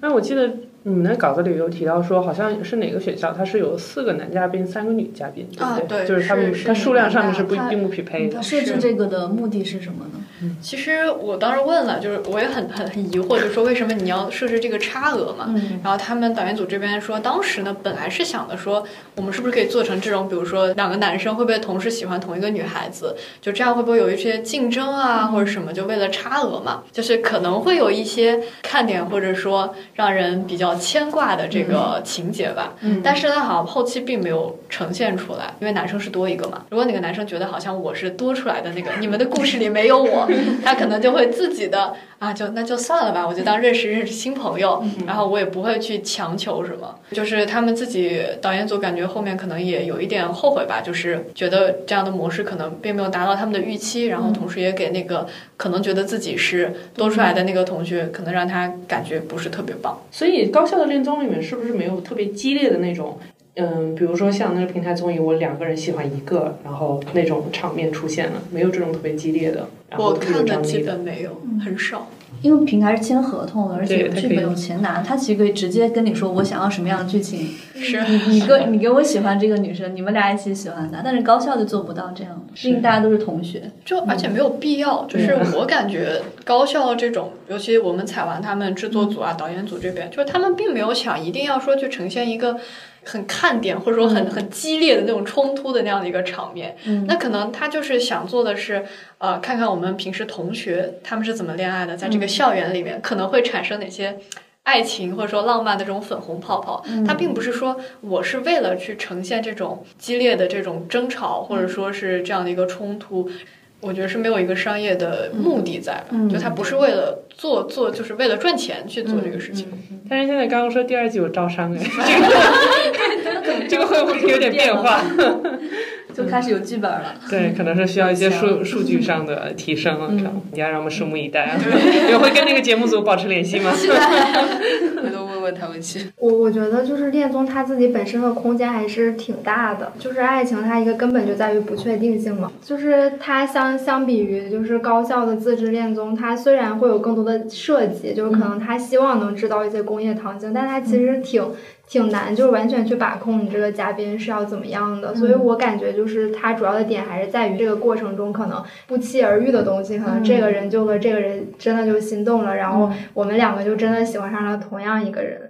那我记得你们的稿子里有提到说，好像是哪个学校，它是有四个男嘉宾，三个女嘉宾，对不啊对就是他们它数量上面是不它并不匹配的他。设置这个的目的是什么呢？其实我当时问了，就是我也很很很疑惑，就是说为什么你要设置这个差额嘛？嗯然后他们导演组这边说，当时呢本来是想的说，我们是不是可以做成这种，比如说两个男生会不会同时喜欢同一个女孩子，就这样会不会有一些竞争啊，或者什么？就为了差额嘛，就是可能会有一些看点，或者说让人比较牵挂的这个情节吧。嗯但是呢，好像后期并没有呈现出来，因为男生是多一个嘛。如果哪个男生觉得好像我是多出来的那个，你们的故事里没有我，他可能就会自己的啊，就那就算了吧，我就当认识认识新朋友，然后我也不会去强求什么。就是他们自己导演组感觉后面可能也有一点后悔吧，就是觉得这样的模式可能并没有达到他们的预期，然后同时也给那个可能觉得自己是多出来的那个同学，可能让他感觉不是特别棒。所以高校的恋综里面是不是没有特别激烈的那种嗯，比如说像那个平台综艺，我两个人喜欢一个，然后那种场面出现了，没有这种特别激烈的，然后我看的基。本没有，很少。因为平台是签合同的，而且对它可以有剧本有钱拿，他其实可以直接跟你说我想要什么样的剧情，是。你你跟你给我喜欢这个女生，你们俩一起喜欢她，但是高校就做不到这样，毕竟大家都是同学。就而且没有必要，就是 我感觉高校这种，尤其我们采完他们制作组啊、导演组这边，就是他们并没有想一定要说去呈现一个很看点或者说很很激烈的那种冲突的那样的一个场面。嗯那可能他就是想做的是，呃，看看我们平时同学他们是怎么恋爱的，在这个校园里面可能会产生哪些。爱情或者说浪漫的这种粉红泡泡，它并不是说我是为了去呈现这种激烈的这种争吵，或者说是这样的一个冲突，我觉得是没有一个商业的目的在就它不是为了做做，就是为了赚钱去做这个事情。但是现在刚刚说第二季有招商哎，这个这个会不会有点变化？就开始有剧本了。对，可能是需要一些数数据上的提升了，这样你要让我们拭目以待啊！有会跟那个节目组保持联系吗？问问他们去。我我觉得就是恋综它自己本身的空间还是挺大的，就是爱情它一个根本就在于不确定性嘛，就是它相相比于就是高校的自制恋综，它虽然会有更多的设计，就是可能它希望能制造一些工业糖精，但它其实挺。挺难，就是完全去把控你这个嘉宾是要怎么样的，所以我感觉就是它主要的点还是在于这个过程中可能不期而遇的东西，可能这个人就和这个人真的就心动了，然后我们两个就真的喜欢上了同样一个人。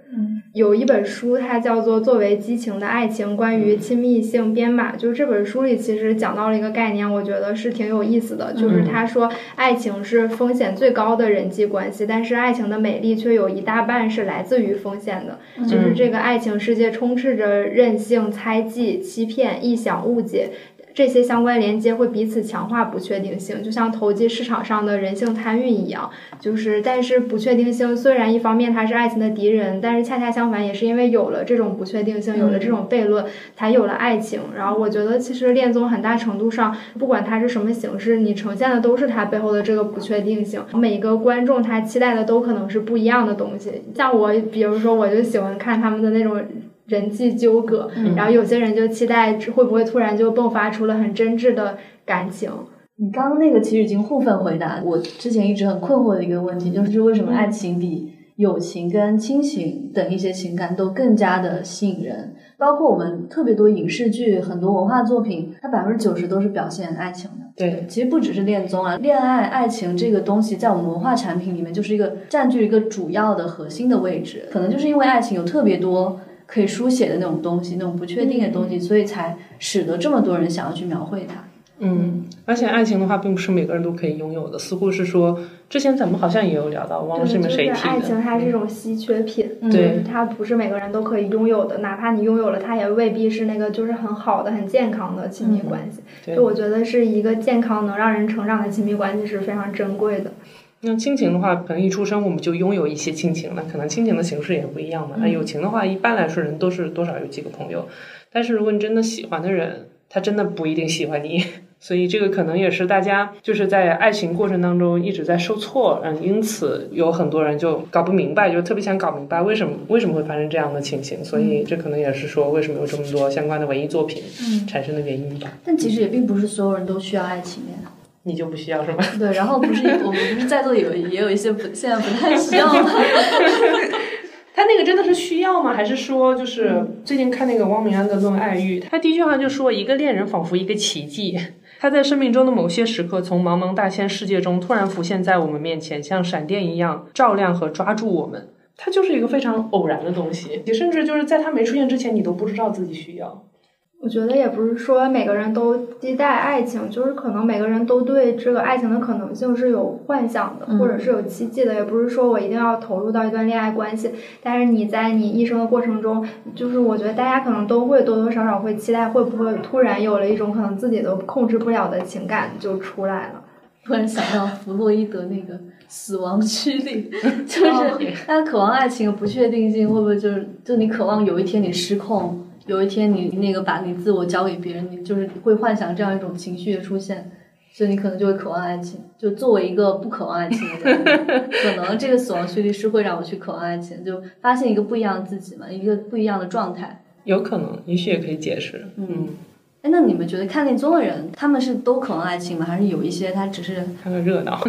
有一本书，它叫做《作为激情的爱情：关于亲密性编码》。就是这本书里其实讲到了一个概念，我觉得是挺有意思的。就是他说，爱情是风险最高的人际关系，但是爱情的美丽却有一大半是来自于风险的。就是这个爱情世界充斥着任性、猜忌、欺骗、臆想、误解。这些相关连接会彼此强化不确定性，就像投机市场上的人性贪欲一样。就是，但是不确定性虽然一方面它是爱情的敌人，但是恰恰相反，也是因为有了这种不确定性，有了这种悖论，才有了爱情。然后我觉得，其实恋综很大程度上，不管它是什么形式，你呈现的都是它背后的这个不确定性。每一个观众他期待的都可能是不一样的东西。像我，比如说，我就喜欢看他们的那种。人际纠葛，然后有些人就期待会不会突然就迸发出了很真挚的感情。你刚刚那个其实已经部分回答我之前一直很困惑的一个问题，就是为什么爱情比友情跟亲情等一些情感都更加的吸引人？包括我们特别多影视剧、很多文化作品，它百分之九十都是表现爱情的。对，其实不只是恋综啊，恋爱、爱情这个东西，在我们文化产品里面就是一个占据一个主要的核心的位置。可能就是因为爱情有特别多可以书写的那种东西，那种不确定的东西，所以才使得这么多人想要去描绘它。嗯，而且爱情的话，并不是每个人都可以拥有的。似乎是说，之前咱们好像也有聊到，忘了是你们谁就是。爱情，它是一种稀缺品，对它不是每个人都可以拥有的，哪怕你拥有了，它也未必是那个就是很好的、很健康的亲密关系。对就我觉得是一个健康能让人成长的亲密关系是非常珍贵的。那亲情的话，可能一出生我们就拥有一些亲情了，可能亲情的形式也不一样嘛。那友情的话，一般来说人都是多少有几个朋友，但是如果你真的喜欢的人，他真的不一定喜欢你。所以这个可能也是大家就是在爱情过程当中一直在受挫，嗯，因此有很多人就搞不明白，就特别想搞明白为什么为什么会发生这样的情形。所以这可能也是说为什么有这么多相关的文艺作品产生的原因吧。但其实也并不是所有人都需要爱情呀。你就不需要是吗？对，然后不是我们不是在座有也有一些不现在不太需要吗？他那个真的是需要吗？还是说，就是最近看那个汪明安的《论爱欲》，他第一句话就说，一个恋人仿佛一个奇迹，他在生命中的某些时刻，从茫茫大千世界中突然浮现在我们面前，像闪电一样照亮和抓住我们。他就是一个非常偶然的东西，你甚至就是在他没出现之前，你都不知道自己需要。我觉得也不是说每个人都期待爱情，就是可能每个人都对这个爱情的可能性是有幻想的，嗯或者是有期冀的。也不是说我一定要投入到一段恋爱关系，但是你在你一生的过程中，就是我觉得大家可能都会多多少少会期待，会不会突然有了一种可能自己都控制不了的情感就出来了。突然想到弗洛伊德那个死亡驱力，就是大家渴望爱情的不确定性，会不会就是就你渴望有一天你失控，有一天你那个把你自我交给别人，你就是会幻想这样一种情绪的出现，所以你可能就会渴望爱情。就作为一个不渴望爱情的人，可能这个死亡驱力是会让我去渴望爱情，就发现一个不一样的自己嘛，一个不一样的状态。有可能，也许也可以解释。嗯，哎，那你们觉得看恋综的人，他们是都渴望爱情吗？还是有一些他只是看个热闹。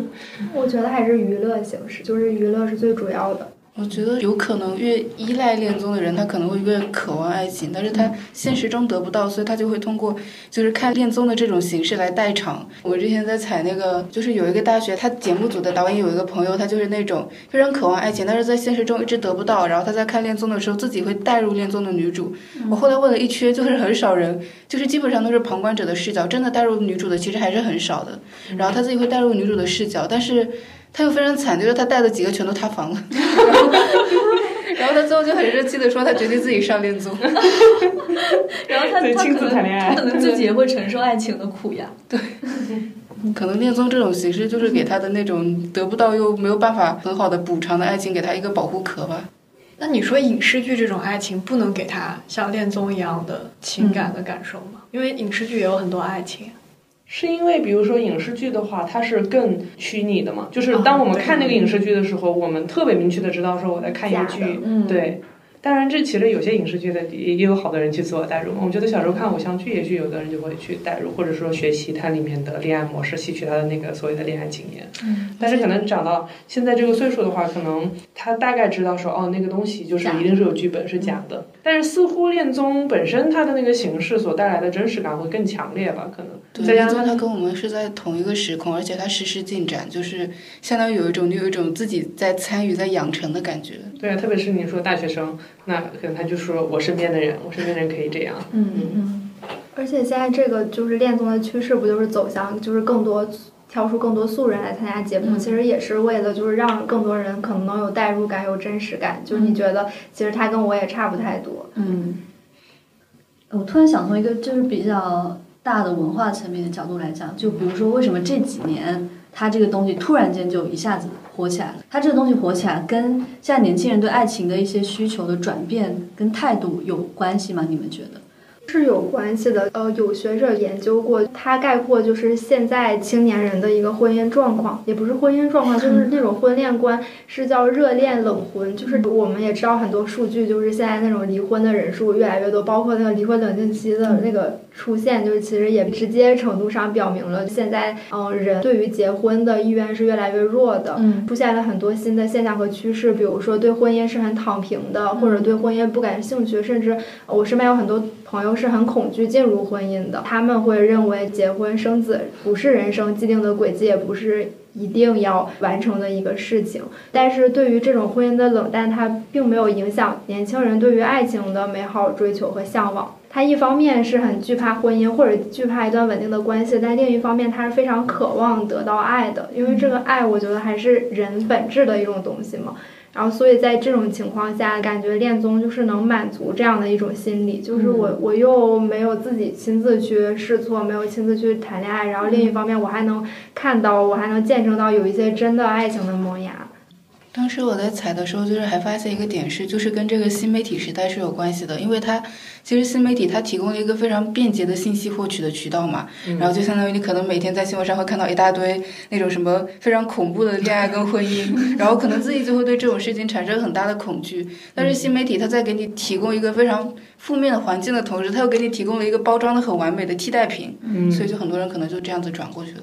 我觉得还是娱乐形式，就是娱乐是最主要的。我觉得有可能越依赖恋综的人，他可能会越渴望爱情，但是他现实中得不到，所以他就会通过就是看恋综的这种形式来代偿。我之前在采那个，就是有一个大学，他节目组的导演有一个朋友，他就是那种非常渴望爱情，但是在现实中一直得不到，然后他在看恋综的时候自己会带入恋综的女主。我后来问了一圈，就是很少人，就是基本上都是旁观者的视角，真的带入女主的其实还是很少的。然后他自己会带入女主的视角，但是。他又非常惨，就是他带的几个全都塌房了，然后他最后就很热气的说，他决定自己上恋综，然后他他可能自谈恋爱他可能自己也会承受爱情的苦呀。对可能恋综这种形式就是给他的那种得不到又没有办法很好的补偿的爱情，给他一个保护壳吧。那你说影视剧这种爱情不能给他像恋综一样的情感的感受吗？因为影视剧也有很多爱情。是因为比如说影视剧的话，它是更虚拟的嘛，就是当我们看那个影视剧的时候，我们特别明确的知道说我在看一个剧，嗯对。当然，这其实有些影视剧的也也有好多人去自我代入嘛。我觉得小时候看偶像剧，也许有的人就会去代入，或者说学习它里面的恋爱模式，吸取它的那个所谓的恋爱经验。嗯，但是可能长到现在这个岁数的话，可能他大概知道说，哦，那个东西就是一定是有剧本是假的。但是似乎恋综本身它的那个形式所带来的真实感会更强烈吧？可能对，再加上恋综它跟我们是在同一个时空，而且它实时进展，就是相当于有一种你有一种自己在参与、在养成的感觉。对啊，特别是你说大学生，那可能他就说我身边的人，我身边的人可以这样。嗯嗯而且现在这个就是恋综的趋势，不就是走向就是更多挑出更多素人来参加节目，嗯其实也是为了就是让更多人可能能有代入感、有真实感，就是你觉得其实他跟我也差不太多。嗯。我突然想从一个就是比较大的文化层面的角度来讲，就比如说为什么这几年他这个东西突然间就一下子火起来了？它这个东西火起来，跟现在年轻人对爱情的一些需求的转变跟态度有关系吗？你们觉得？是有关系的，呃，有学者研究过，它概括就是现在青年人的一个婚姻状况，也不是婚姻状况，就是那种婚恋观是叫热恋冷婚，就是我们也知道很多数据，就是现在那种离婚的人数越来越多，包括那个离婚冷静期的那个出现，就是其实也直接程度上表明了现在，嗯、人对于结婚的意愿是越来越弱的，嗯出现了很多新的现象和趋势，比如说对婚姻是很躺平的，或者对婚姻不感兴趣，甚至我身边有很多朋友是很恐惧进入婚姻的，他们会认为结婚生子不是人生既定的轨迹，也不是一定要完成的一个事情。但是对于这种婚姻的冷淡，它并没有影响年轻人对于爱情的美好追求和向往。他一方面是很惧怕婚姻或者惧怕一段稳定的关系，但另一方面他是非常渴望得到爱的，因为这个爱，我觉得还是人本质的一种东西嘛。然后，所以在这种情况下，感觉恋综就是能满足这样的一种心理，就是我我又没有自己亲自去试错，没有亲自去谈恋爱，然后另一方面我还能看到，我还能见证到有一些真的爱情的萌芽。当时我在采的时候，就是还发现一个点是，就是跟这个新媒体时代是有关系的，因为它其实新媒体它提供了一个非常便捷的信息获取的渠道嘛，然后就相当于你可能每天在新闻上会看到一大堆那种什么非常恐怖的恋爱跟婚姻，然后可能自己就会对这种事情产生很大的恐惧。但是新媒体它在给你提供一个非常负面的环境的同时，它又给你提供了一个包装的很完美的替代品，嗯所以就很多人可能就这样子转过去了。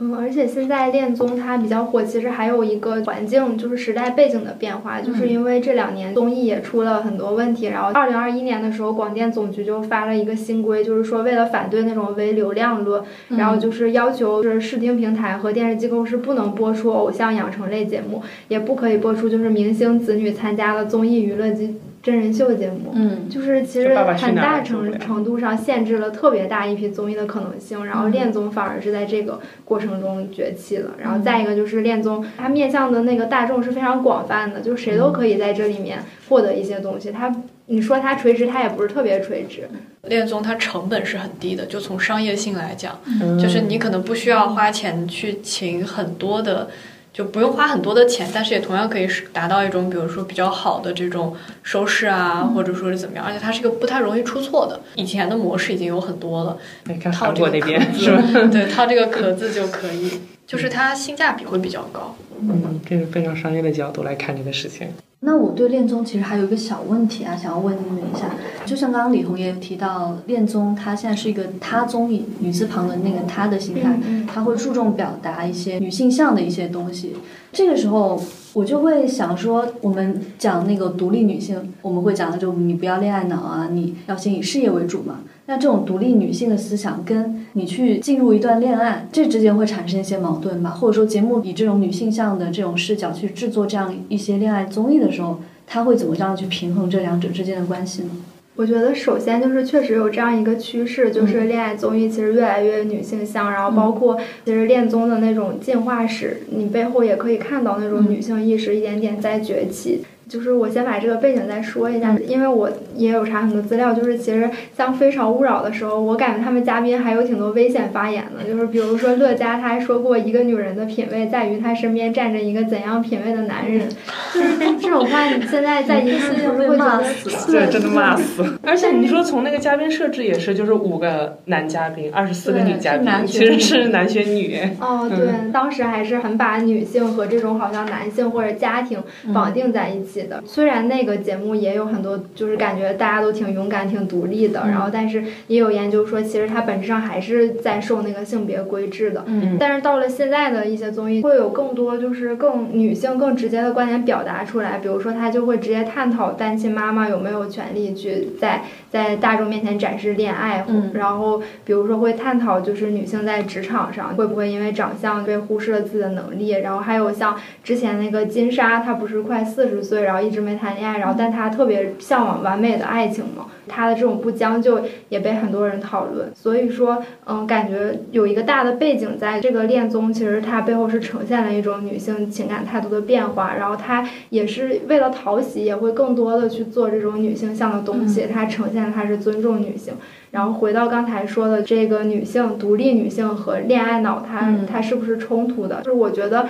嗯，而且现在恋综它比较火，其实还有一个环境，就是时代背景的变化，就是因为这两年综艺也出了很多问题，然后二零二一年的时候，广电总局就发了一个新规，就是说为了反对那种唯流量论，然后就是要求是视听平台和电视机构是不能播出偶像养成类节目，也不可以播出就是明星子女参加了综艺娱乐机真人秀节目。嗯就是其实很大程程度上限制了特别大一批综艺的可能性，然后恋综反而是在这个过程中崛起了。然后再一个就是恋综，它面向的那个大众是非常广泛的，就谁都可以在这里面获得一些东西。它你说它垂直，它也不是特别垂直。恋综它成本是很低的，就从商业性来讲，嗯就是你可能不需要花钱去请很多的，就不用花很多的钱，但是也同样可以是达到一种比如说比较好的这种收视啊，或者说是怎么样，而且它是一个不太容易出错的。以前的模式已经有很多了，你看套这个韩国那边壳是吧？子，对，套这个壳子就可以，就是它性价比会比较高。嗯，这是非常商业的角度来看这个事情。那我对恋综其实还有一个小问题啊，想要问你们一下。就像刚刚李红也有提到，恋综它现在是一个他综艺，女字旁的那个他的形态，它会注重表达一些女性向的一些东西。这个时候，我就会想说，我们讲那个独立女性，我们会讲的就你不要恋爱脑啊，你要先以事业为主嘛。那这种独立女性的思想，跟你去进入一段恋爱，这之间会产生一些矛盾吧？或者说，节目以这种女性向的这种视角去制作这样一些恋爱综艺的时候，它会怎么样去平衡这两者之间的关系呢？我觉得首先就是确实有这样一个趋势，就是恋爱综艺其实越来越女性向，然后包括其实恋综的那种进化史，你背后也可以看到那种女性意识一点点在崛起。就是我先把这个背景再说一下，因为我也有查很多资料，就是其实像《非诚勿扰》的时候，我感觉他们嘉宾还有挺多危险发言的，就是比如说乐嘉，他还说过一个女人的品味在于她身边站着一个怎样品味的男人，就是这种话，你现在在一次就会骂死，对，真的骂死。而且你说从那个嘉宾设置也是，就是五个男嘉宾，二十四个女嘉宾，其实是男选女。哦，对，当时还是很把女性和这种好像男性或者家庭绑定在一起。虽然那个节目也有很多，就是感觉大家都挺勇敢、挺独立的，然后但是也有研究说，其实它本质上还是在受那个性别规制的。嗯。但是到了现在的一些综艺，会有更多就是更女性、更直接的观点表达出来。比如说，他就会直接探讨单亲妈妈有没有权利去在在大众面前展示恋爱。嗯。然后，比如说会探讨就是女性在职场上会不会因为长相被忽视了自己的能力。然后还有像之前那个金莎，她不是快四十岁。然后一直没谈恋爱，然后但她特别向往完美的爱情嘛，他的这种不将就也被很多人讨论。所以说，嗯，感觉有一个大的背景，在这个恋综，其实它背后是呈现了一种女性情感态度的变化。然后她也是为了讨喜，也会更多的去做这种女性向的东西。它呈现它是尊重女性。然后回到刚才说的这个女性独立女性和恋爱脑，它它是不是冲突的？就是我觉得。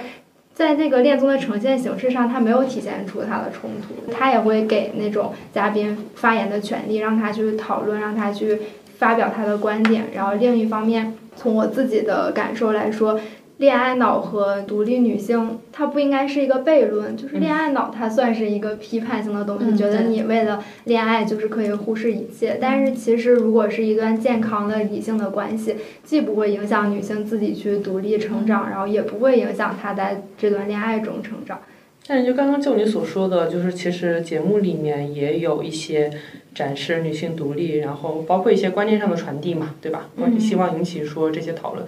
在那个恋综的呈现形式上，他没有体现出他的冲突，他也会给那种嘉宾发言的权利，让他去讨论，让他去发表他的观点。然后另一方面，从我自己的感受来说。恋爱脑和独立女性，它不应该是一个悖论。就是恋爱脑，它算是一个批判性的东西，觉得你为了恋爱就是可以忽视一切。但是其实，如果是一段健康的理性的关系，既不会影响女性自己去独立成长，然后也不会影响她在这段恋爱中成长。但是就刚刚就你所说的，就是其实节目里面也有一些展示女性独立，然后包括一些观念上的传递嘛，对吧？希望引起说这些讨论。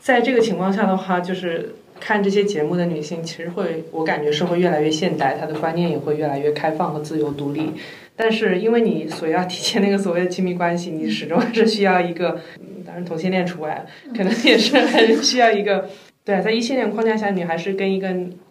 在这个情况下的话，就是看这些节目的女性，其实会，我感觉是会越来越现代，她的观念也会越来越开放和自由独立。但是因为你所要体现那个所谓的亲密关系，你始终还是需要一个，当然同性恋除外，可能也是还是需要一个，对，在异性恋框架下，你还是跟一个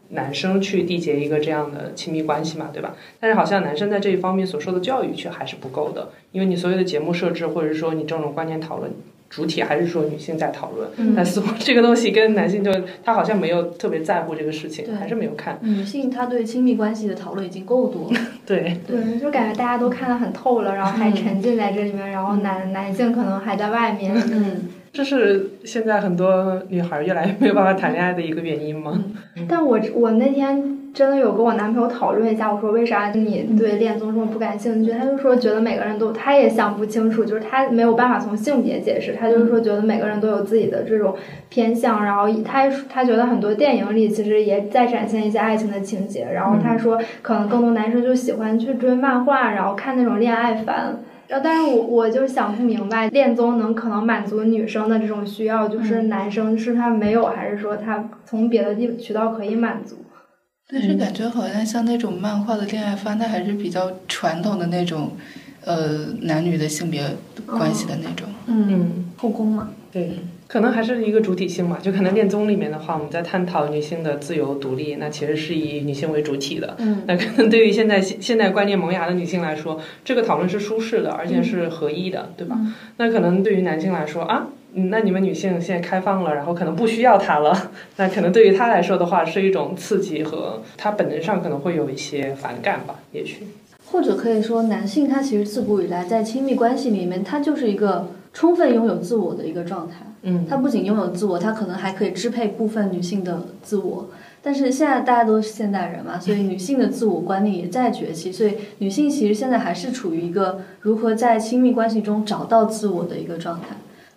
男生去缔结一个这样的亲密关系嘛，对吧？但是好像男生在这一方面所受的教育却还是不够的，因为你所有的节目设置，或者说你这种观念讨论。主体还是说女性在讨论，但似乎这个东西跟男性就他好像没有特别在乎这个事情，还是没有看。女性她对亲密关系的讨论已经够多了。对对，就感觉大家都看得很透了，然后还沉浸在这里面，然后男男性可能还在外面。嗯，这是现在很多女孩越来越没有办法谈恋爱的一个原因吗？但我我那天。真的有跟我男朋友讨论一下，我说为啥你对恋综这么不感兴趣？他就说觉得每个人都，他也想不清楚，就是他没有办法从性别解释，他就是说觉得每个人都有自己的这种偏向，然后他他觉得很多电影里其实也在展现一些爱情的情节，然后他说可能更多男生就喜欢去追漫画，然后看那种恋爱番，然后但是我我就想不明白，恋综能可能满足女生的这种需要，就是男生是他没有，还是说他从别的地渠道可以满足？但是感觉好像像那种漫画的恋爱番，它还是比较传统的那种，呃，男女的性别关系的那种。嗯，后宫嘛。对，可能还是一个主体性嘛。就可能恋综里面的话，我们在探讨女性的自由独立，那其实是以女性为主体的。嗯。那可能对于现在现现代观念萌芽的女性来说，这个讨论是舒适的，而且是合一的，对吧？那可能对于男性来说啊。那你们女性现在开放了，然后可能不需要它了，那可能对于他来说的话是一种刺激和他本能上可能会有一些反感吧，也许。或者可以说，男性他其实自古以来在亲密关系里面，他就是一个充分拥有自我的一个状态。嗯，他不仅拥有自我，他可能还可以支配部分女性的自我。但是现在大家都是现代人嘛，所以女性的自我观念也在崛起，所以女性其实现在还是处于一个如何在亲密关系中找到自我的一个状态。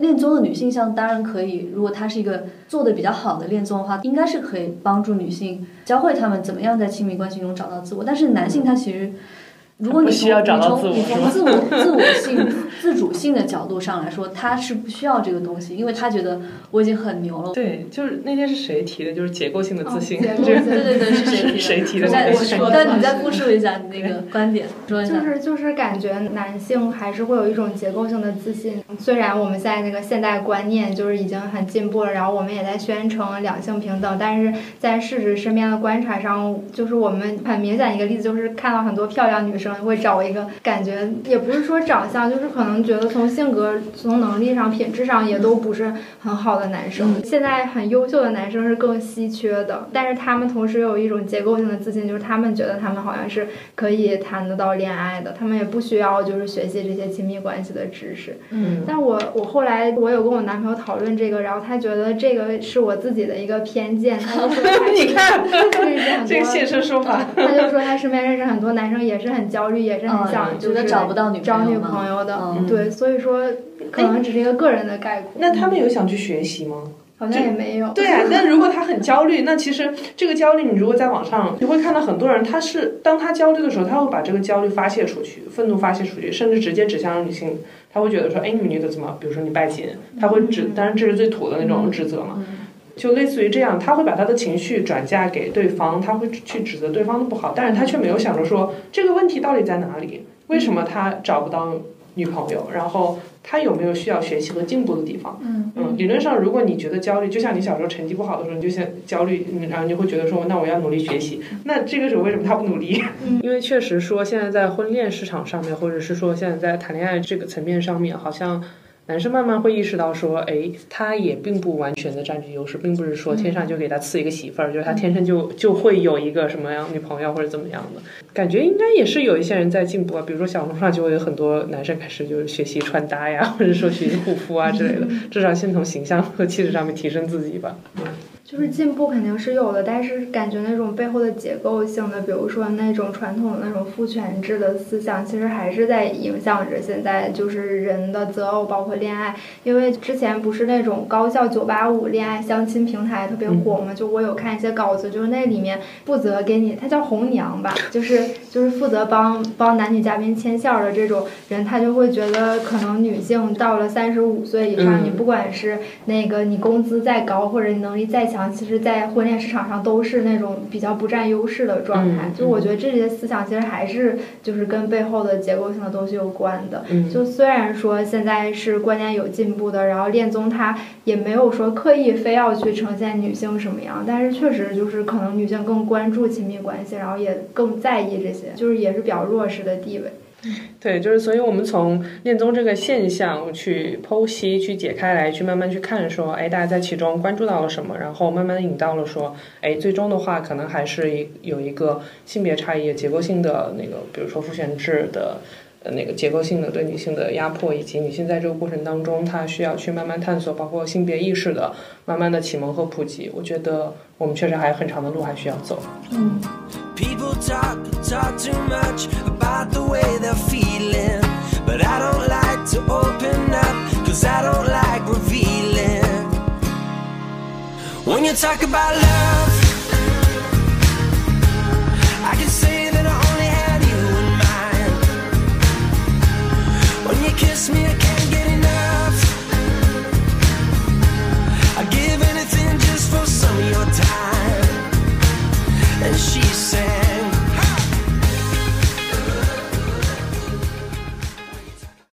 恋综的女性向当然可以，如果她是一个做的比较好的恋综的话，应该是可以帮助女性教会她们怎么样在亲密关系中找到自我。但是男性他其实。如果你从不需要找到自我你从你从自我 自我性自主性的角度上来说，他是不需要这个东西，因为他觉得我已经很牛了。对，就是那天是谁提的？就是结构性的自信。对对对，是谁 提的？谁提的但你再复述一下你那个观点，说一下。就是就是感觉男性还是会有一种结构性的自信，虽然我们现在那个现代观念就是已经很进步了，然后我们也在宣称两性平等，但是在事实身边的观察上，就是我们很明显一个例子就是看到很多漂亮女生会找一个感觉也不是说长相，就是可能觉得从性格、从能力上、品质上也都不是很好的男生。现在很优秀的男生是更稀缺的，但是他们同时有一种结构性的自信，就是他们觉得他们好像是可以谈得到恋爱的，他们也不需要就是学习这些亲密关系的知识。嗯，但我我后来我有跟我男朋友讨论这个，然后他觉得这个是我自己的一个偏见，他就说他 你看认识很多这个现身说法。他就说他身边认识很多男生也是很焦虑，也是很想嗯就是找不到女朋友找女朋友的，嗯对，所以说可能只是一个个人的概括，那他们有想去学习吗？好像也没有。对啊，但如果他很焦虑，那其实这个焦虑，你如果在网上，你会看到很多人，他是当他焦虑的时候，他会把这个焦虑发泄出去，愤怒发泄出去，甚至直接指向女性。他会觉得说，哎，你们女的怎么，比如说你拜金，他会指，当然这是最土的那种指责嘛，就类似于这样，他会把他的情绪转嫁给对方，他会去指责对方的不好，但是他却没有想着说这个问题到底在哪里，为什么他找不到女朋友，然后他有没有需要学习和进步的地方。嗯嗯，理论上，如果你觉得焦虑，就像你小时候成绩不好的时候，你就想焦虑，嗯然后你会觉得说，那我要努力学习。那这个时候为什么他不努力？因为确实说，现在在婚恋市场上面，或者是说现在在谈恋爱这个层面上面，好像男生慢慢会意识到说，哎，他也并不完全的占据优势，并不是说天上就给他赐一个媳妇儿，就是他天生就就会有一个什么样女朋友或者怎么样的。感觉应该也是有一些人在进步啊，比如说小红书上就会有很多男生开始就是学习穿搭呀，或者说学习护肤啊之类的，至少先从形象和气质上面提升自己吧。就是进步肯定是有的，但是感觉那种背后的结构性的，比如说那种传统的那种父权制的思想，其实还是在影响着现在就是人的择偶，包括恋爱。因为之前不是那种高校九八五恋爱相亲平台特别火嘛，就我有看一些稿子，就是那里面负责给你，他叫红娘吧，就是就是负责帮帮男女嘉宾牵线儿的这种人，他就会觉得可能女性到了三十五岁以上，嗯你不管是那个你工资再高或者你能力再强，其实，在婚恋市场上都是那种比较不占优势的状态。嗯就我觉得这些思想其实还是就是跟背后的结构性的东西有关的。嗯就虽然说现在是观念有进步的，然后恋综它也没有说刻意非要去呈现女性什么样，但是确实就是可能女性更关注亲密关系，然后也更在意这些，就是也是比较弱势的地位。对，就是所以我们从恋综这个现象去剖析、去解开来，去慢慢去看，说，哎，大家在其中关注到了什么，然后慢慢引到了说，哎，最终的话可能还是一有一个性别差异、结构性的那个，比如说父权制的。那个结构性的对女性的压迫，以及女性在这个过程当中，她需要去慢慢探索，包括性别意识的慢慢的启蒙和普及。我觉得我们确实还有很长的路还需要走。People talk, talk too much about the way they're feeling. But I don't like to open up, cause I don't like revealing. When you talk about love, she said.